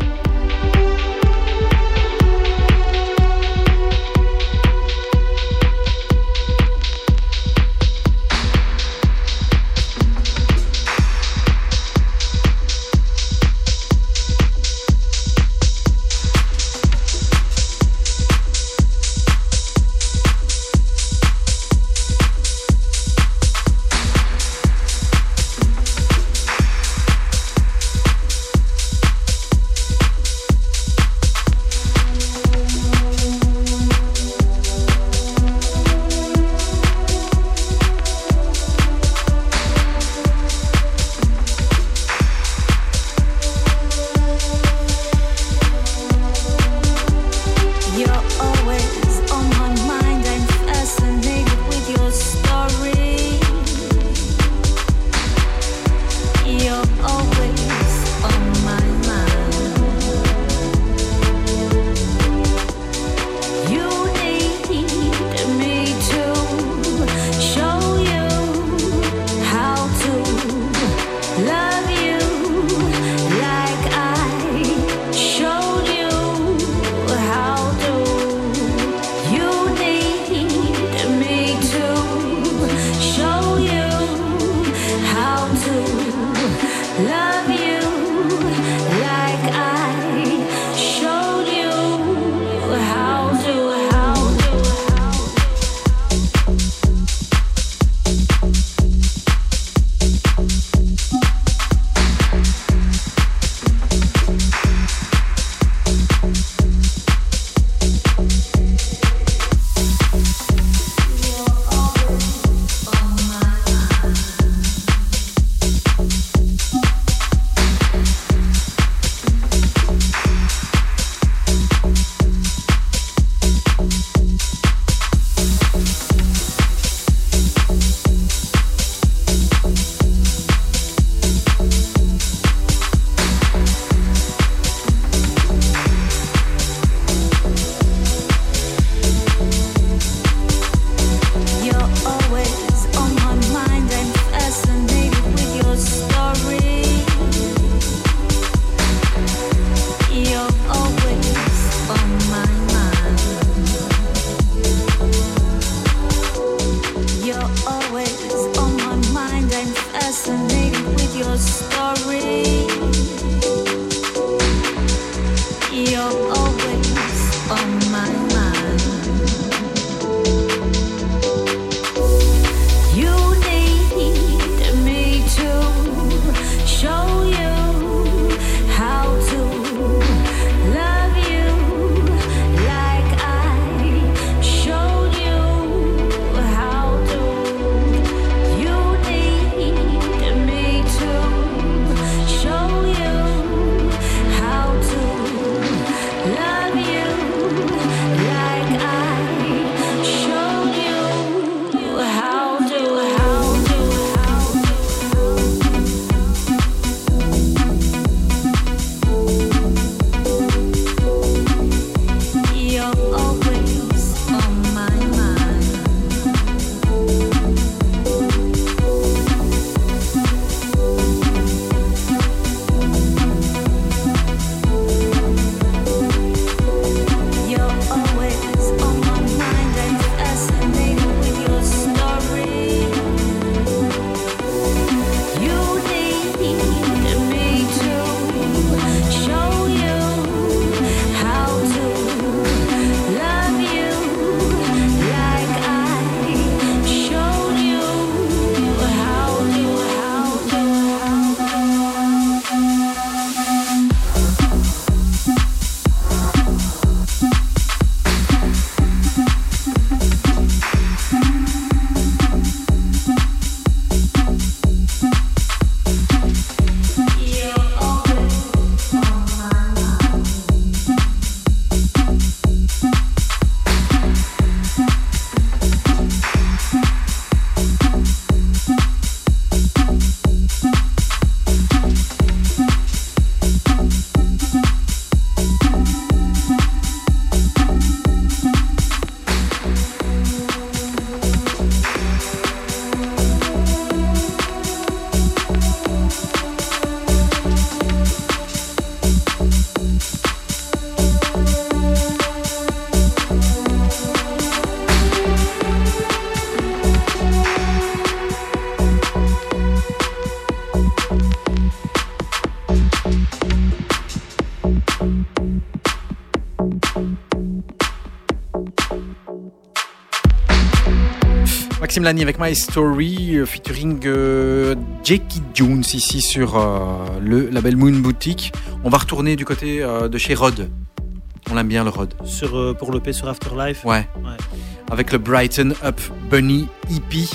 Maxime Lani avec My Story, euh, featuring euh, Jackie Jones ici sur euh, le label Moon Boutique. On va retourner du côté euh, de chez Rod. On l'aime bien le Rod. Sur, pour l'EP sur Afterlife. Ouais. Ouais. Avec le Brighton Up Bunny EP.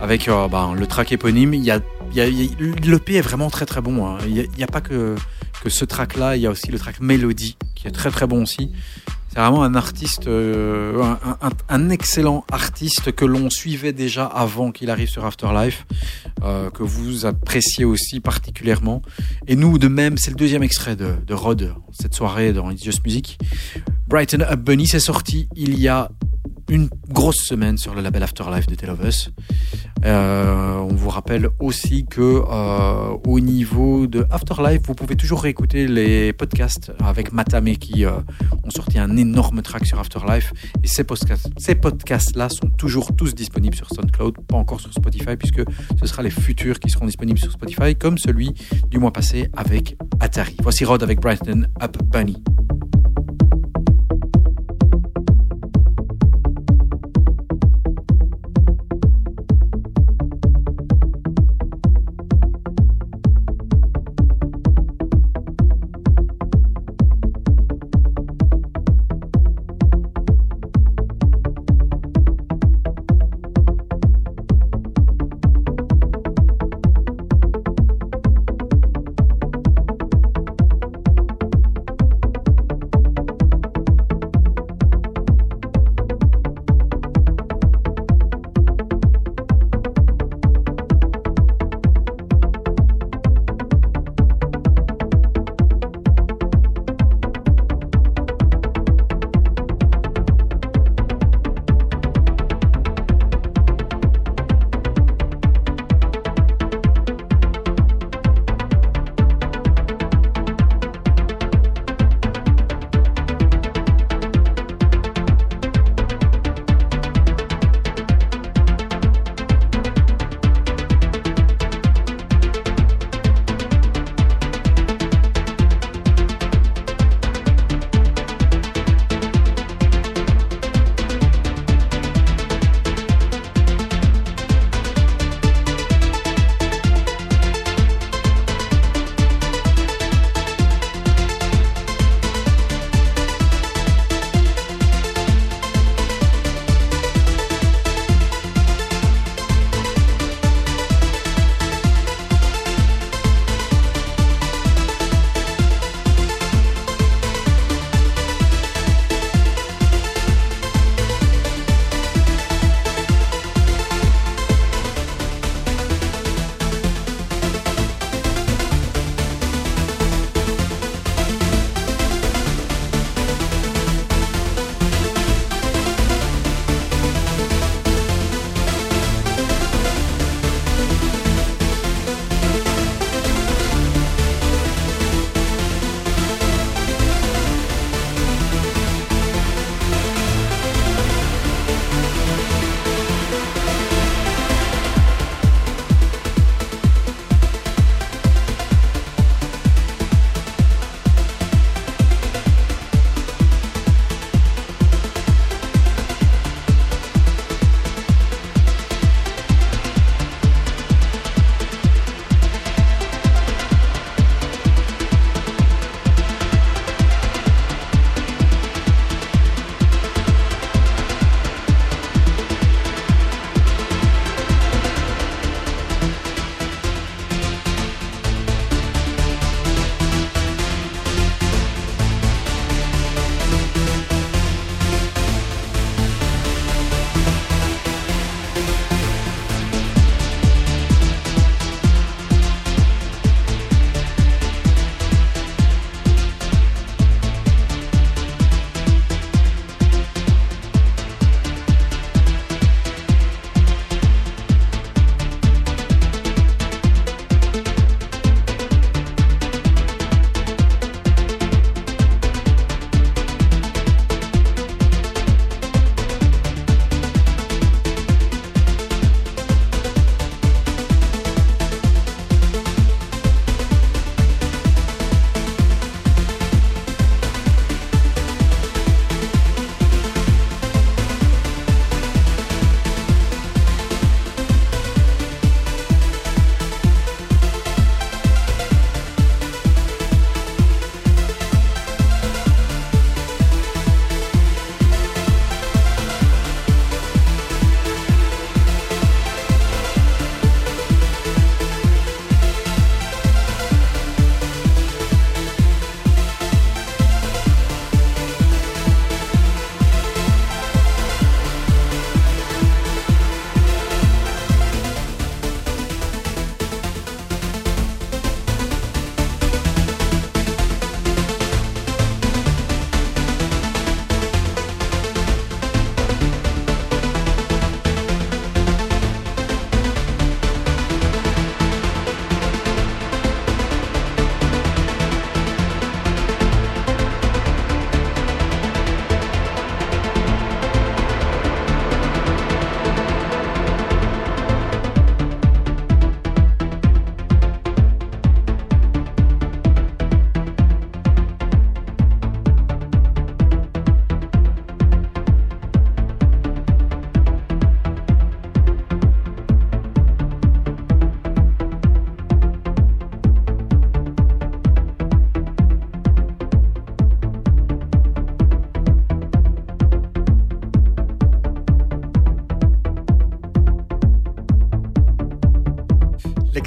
Avec ben, le track éponyme. Y a, y a- y a- L'EP est vraiment très très bon. hein. Il n'y a, pas que, que ce track là. Il y a aussi le track Melody qui est très très bon aussi. C'est vraiment un artiste, euh, un, un- un excellent artiste que l'on suivait déjà avant qu'il arrive sur Afterlife, euh, que vous appréciez aussi particulièrement. Et nous, de même, c'est le deuxième extrait de, de Rod cette soirée dans It's Just Music. Brighton Up Bunny, c'est sorti il y a une grosse semaine sur le label Afterlife de Tell of Us. Euh, on vous rappelle aussi que euh, au niveau de Afterlife, vous pouvez toujours réécouter les podcasts avec Matame qui euh, ont sorti un énorme track sur Afterlife. Et ces podcasts, ces podcasts-là sont toujours tous disponibles sur SoundCloud, pas encore sur Spotify, puisque ce sera les futurs qui seront disponibles sur Spotify, comme celui du mois passé avec Atari. Voici Rod avec Brighton Up Bunny.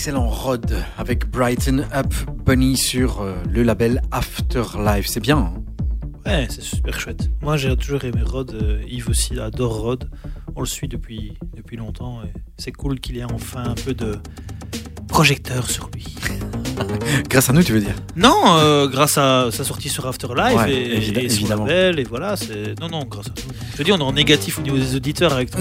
L'excellent Rod avec Brighton Up Bunny sur euh, le label Afterlife. C'est bien. hein? Ouais, c'est super chouette. Moi, j'ai toujours aimé Rod. euh, Yves aussi adore Rod. On le suit depuis, depuis longtemps. et C'est cool qu'il y ait enfin un peu de projecteur sur lui. Grâce à nous, tu veux dire? Non, euh, grâce à sa sortie sur Afterlife Ouais, et, et son évidemment. label, et voilà, c'est. Non, non, grâce à nous. Je te dis, on est en négatif au niveau des auditeurs avec ton,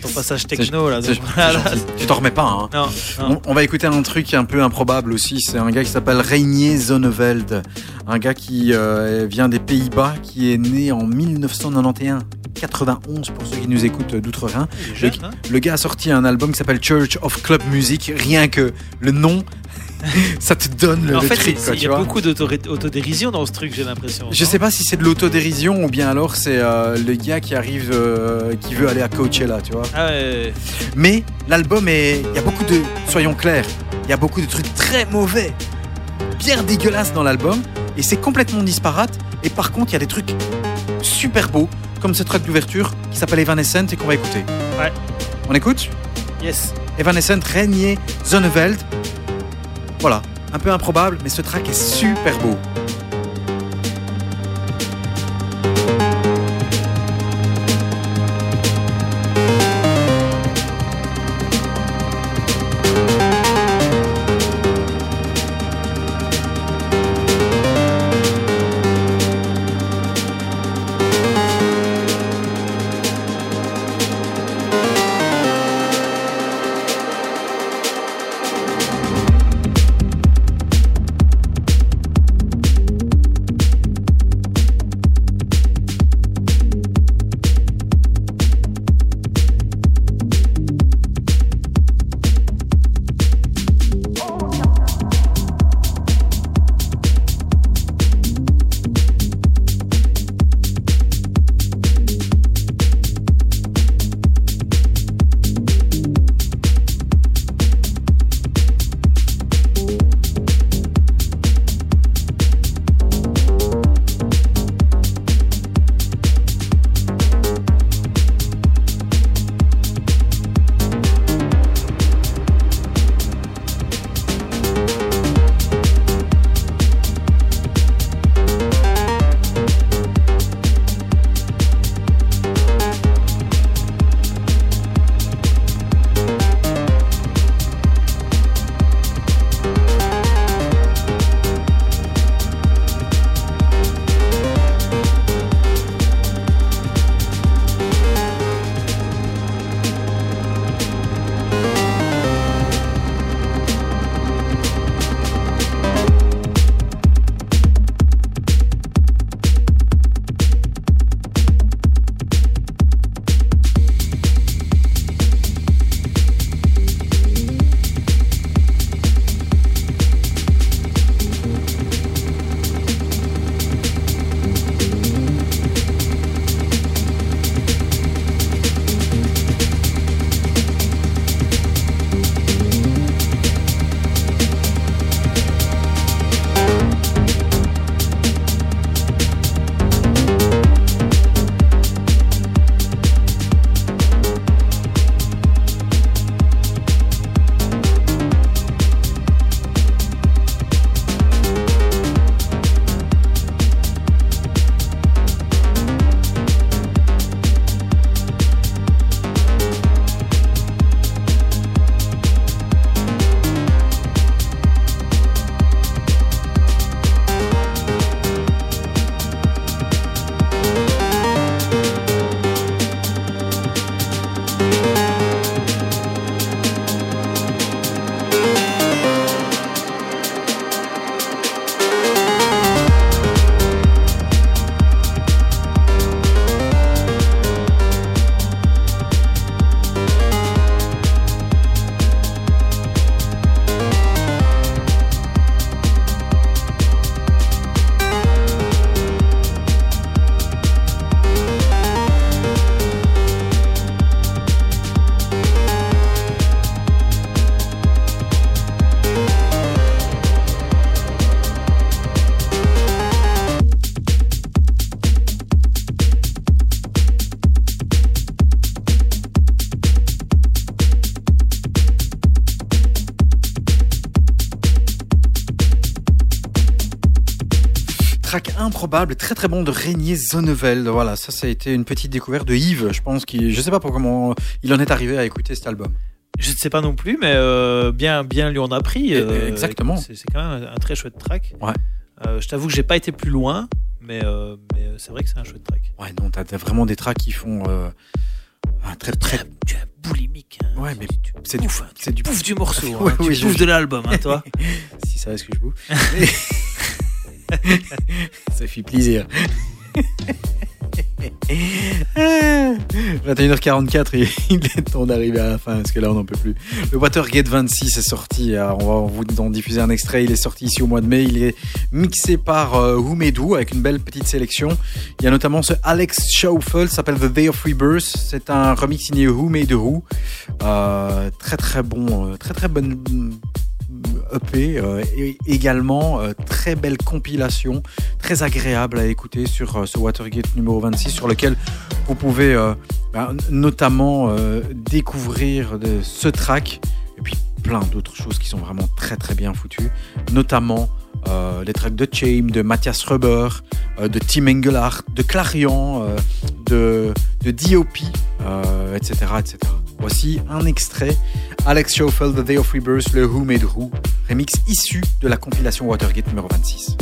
ton passage techno là. Donc voilà. Tu t'en remets pas, hein Non, non. On, on va écouter un truc un peu improbable aussi. C'est un gars qui s'appelle Reinier Zonneveld. Un gars qui euh, vient des Pays-Bas, qui est né en 1991. 91 pour ceux qui nous écoutent d'outre-Rhin. Le- hein. Le gars a sorti un album qui s'appelle Church of Club Music. Rien que le nom, ça te donne le, en le fait, truc. il y a beaucoup d'auto- autodérision dans ce truc, j'ai l'impression. Je sais pas si c'est de l'autodérision ou bien alors c'est euh, le gars qui arrive, euh, qui veut aller à Coachella, tu vois. Ah ouais. Mais l'album est. Il y a beaucoup de. Soyons clairs, il y a beaucoup de trucs très mauvais, bien dégueulasses dans l'album, et c'est complètement disparate. Et par contre, il y a des trucs super beaux, comme ce track d'ouverture qui s'appelle Evanescent et qu'on va écouter. Ouais. On écoute? Yes. Evanescent, Régnier, Zonneveld. Voilà, un peu improbable, mais ce track est super beau. Très très bon de Régnier Zonnevel. Voilà, ça, ça a été une petite découverte de Yves, je pense. Qui, je sais pas pour comment il en est arrivé à écouter cet album. Je ne sais pas non plus, mais euh, bien, bien lui en a pris. Eh, exactement. C'est quand même un, très chouette track. Ouais. Euh, je t'avoue que j'ai pas été plus loin, mais, euh, mais euh, c'est vrai que c'est un chouette track. Ouais, non, t'as t'as vraiment des tracks qui font euh, un très très. Tu es boulimique. hein. Ouais, mais c'est du- c'est du- Tu bouffes du morceau. hein. Oui, tu oui, je- bouffes de l'album, hein, toi. Si ça ce que je bouffe? fait plaisir. 21h44, il est temps d'arriver à la fin parce que là on n'en peut plus. Le Watergate 26 est sorti. On va vous en diffuser un extrait. Il est sorti ici au mois de mai. Il est mixé par euh, Whoomedou avec une belle petite sélection. Il y a notamment ce Alex Schaufel, s'appelle The Day of Rebirth. C'est un remix signé Whoomedou. Euh, très très bon, euh, très très bonne EP. euh, et également euh, très belle compilation, très agréable à écouter sur euh, ce Watergate numéro 26, sur lequel vous pouvez ben, notamment découvrir ce track et puis plein d'autres choses qui sont vraiment très très bien foutues, notamment les tracks de Chaim, de Mathias Rubber, euh, de Tim Engelhardt, de Clarion, de, de DOP, etc., etc. Voici un extrait Alex Schofield, The Day of Rebirth, le Who Made Who, remix issu de la compilation Watergate numéro 26.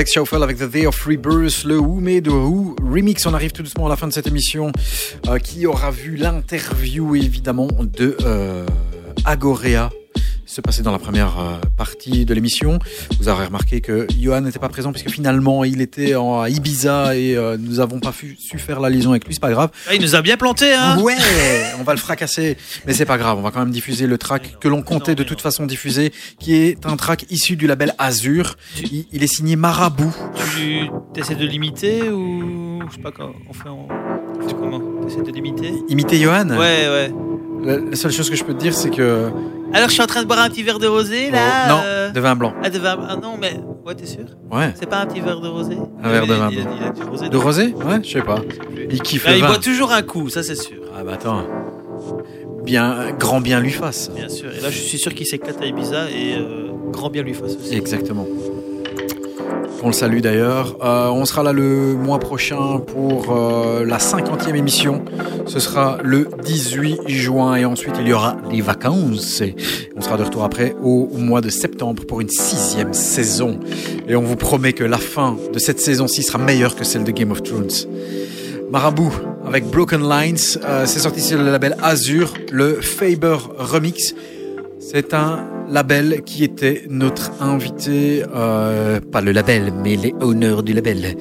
Alex Schaufel avec The Day of Rebirth, le Who Made the Who remix. On arrive tout doucement à la fin de cette émission euh, qui aura vu l'interview évidemment de euh, Agorea se passer dans la première euh, partie de l'émission. Vous aurez remarqué que Johan n'était pas présent puisque finalement il était en, à Ibiza et euh, nous avons pas fu- su faire la liaison avec lui. C'est pas grave. Ah, il nous a bien planté, hein Ouais, on va le fracasser, mais c'est pas grave. On va quand même diffuser le track que l'on comptait de toute façon diffuser, qui est un track issu du label Azur. Il, il est signé Marabout. Tu essaies de l'imiter ou je sais pas comment on fait, en... comment? T'essaies de l'imiter? Imité Johan? Ouais, ouais. La, la seule chose que je peux te dire, c'est que Alors je suis en train de boire un petit verre de rosé là. Oh, non, euh, de vin blanc. Ah, de vin. Ah non, mais ouais, t'es sûr? Ouais. C'est pas un petit verre de rosé? Un verre de Il- vin il, a- blanc. il a du rosé. De rosé? Ouais, je sais pas. Il kiffe Là, le il vin. boit toujours un coup, ça c'est sûr. Ah bah attends. Bien, grand bien lui fasse. Bien sûr. Et là, je suis sûr qu'il s'éclate à Ibiza et euh, grand bien lui fasse aussi. Exactement. On le salue d'ailleurs. Euh, on sera là le mois prochain pour euh, la cinquantième émission. Ce sera le 18 juin et ensuite il y aura les vacances. On sera de retour après au mois de septembre pour une sixième saison. Et on vous promet que la fin de cette saison-ci sera meilleure que celle de Game of Thrones. Marabout avec Broken Lines, euh, c'est sorti sur le label Azure, le Faber Remix. C'est un label qui était notre invité, euh, pas le label, mais les honneurs du label.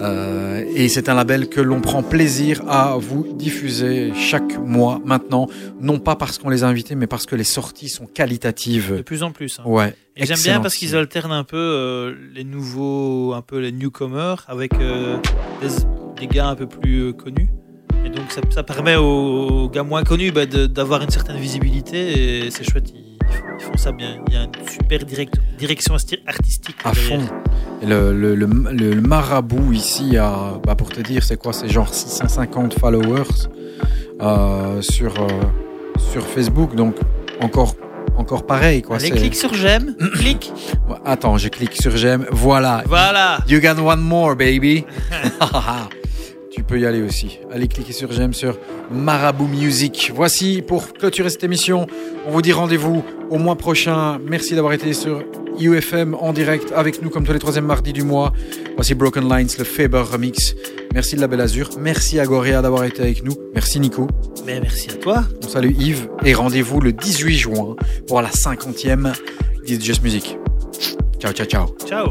Euh, et c'est un label que l'on prend plaisir à vous diffuser chaque mois maintenant, non pas parce qu'on les a invités, mais parce que les sorties sont De qualitatives. plus en plus. hein. Ouais. Et j'aime bien parce qu'ils alternent un peu euh, les nouveaux, un peu les newcomers avec des, des gars un peu plus connus. Et donc ça, ça permet aux, aux gars moins connus bah, de- d'avoir une certaine visibilité et c'est chouette. Ils, font ça bien. Il y a une super direct- direction artistique. À derrière. fond. Et le, le, le, le- marabout ici, a, bah pour te dire, c'est quoi C'est genre 650 followers euh, sur, euh, sur Facebook. Donc, encore, encore pareil. Quoi. Allez, clique sur j'aime, clique. Attends, je clique sur j'aime. Voilà. Voilà. You got one more, baby. tu peux y aller aussi. Allez cliquer sur j'aime sur Marabout Music. Voici pour clôturer cette émission. On vous dit rendez-vous au mois prochain. Merci d'avoir été sur UFM en direct avec nous comme tous les troisièmes mardis du mois. Voici Broken Lines, le Faber Remix. Merci de la Belle Azur. Merci à Goria d'avoir été avec nous. Merci Nico. Mais merci à toi. On salue Yves et rendez-vous le 18 juin pour la 50e This Is Just Music. Ciao, ciao, ciao. Ciao.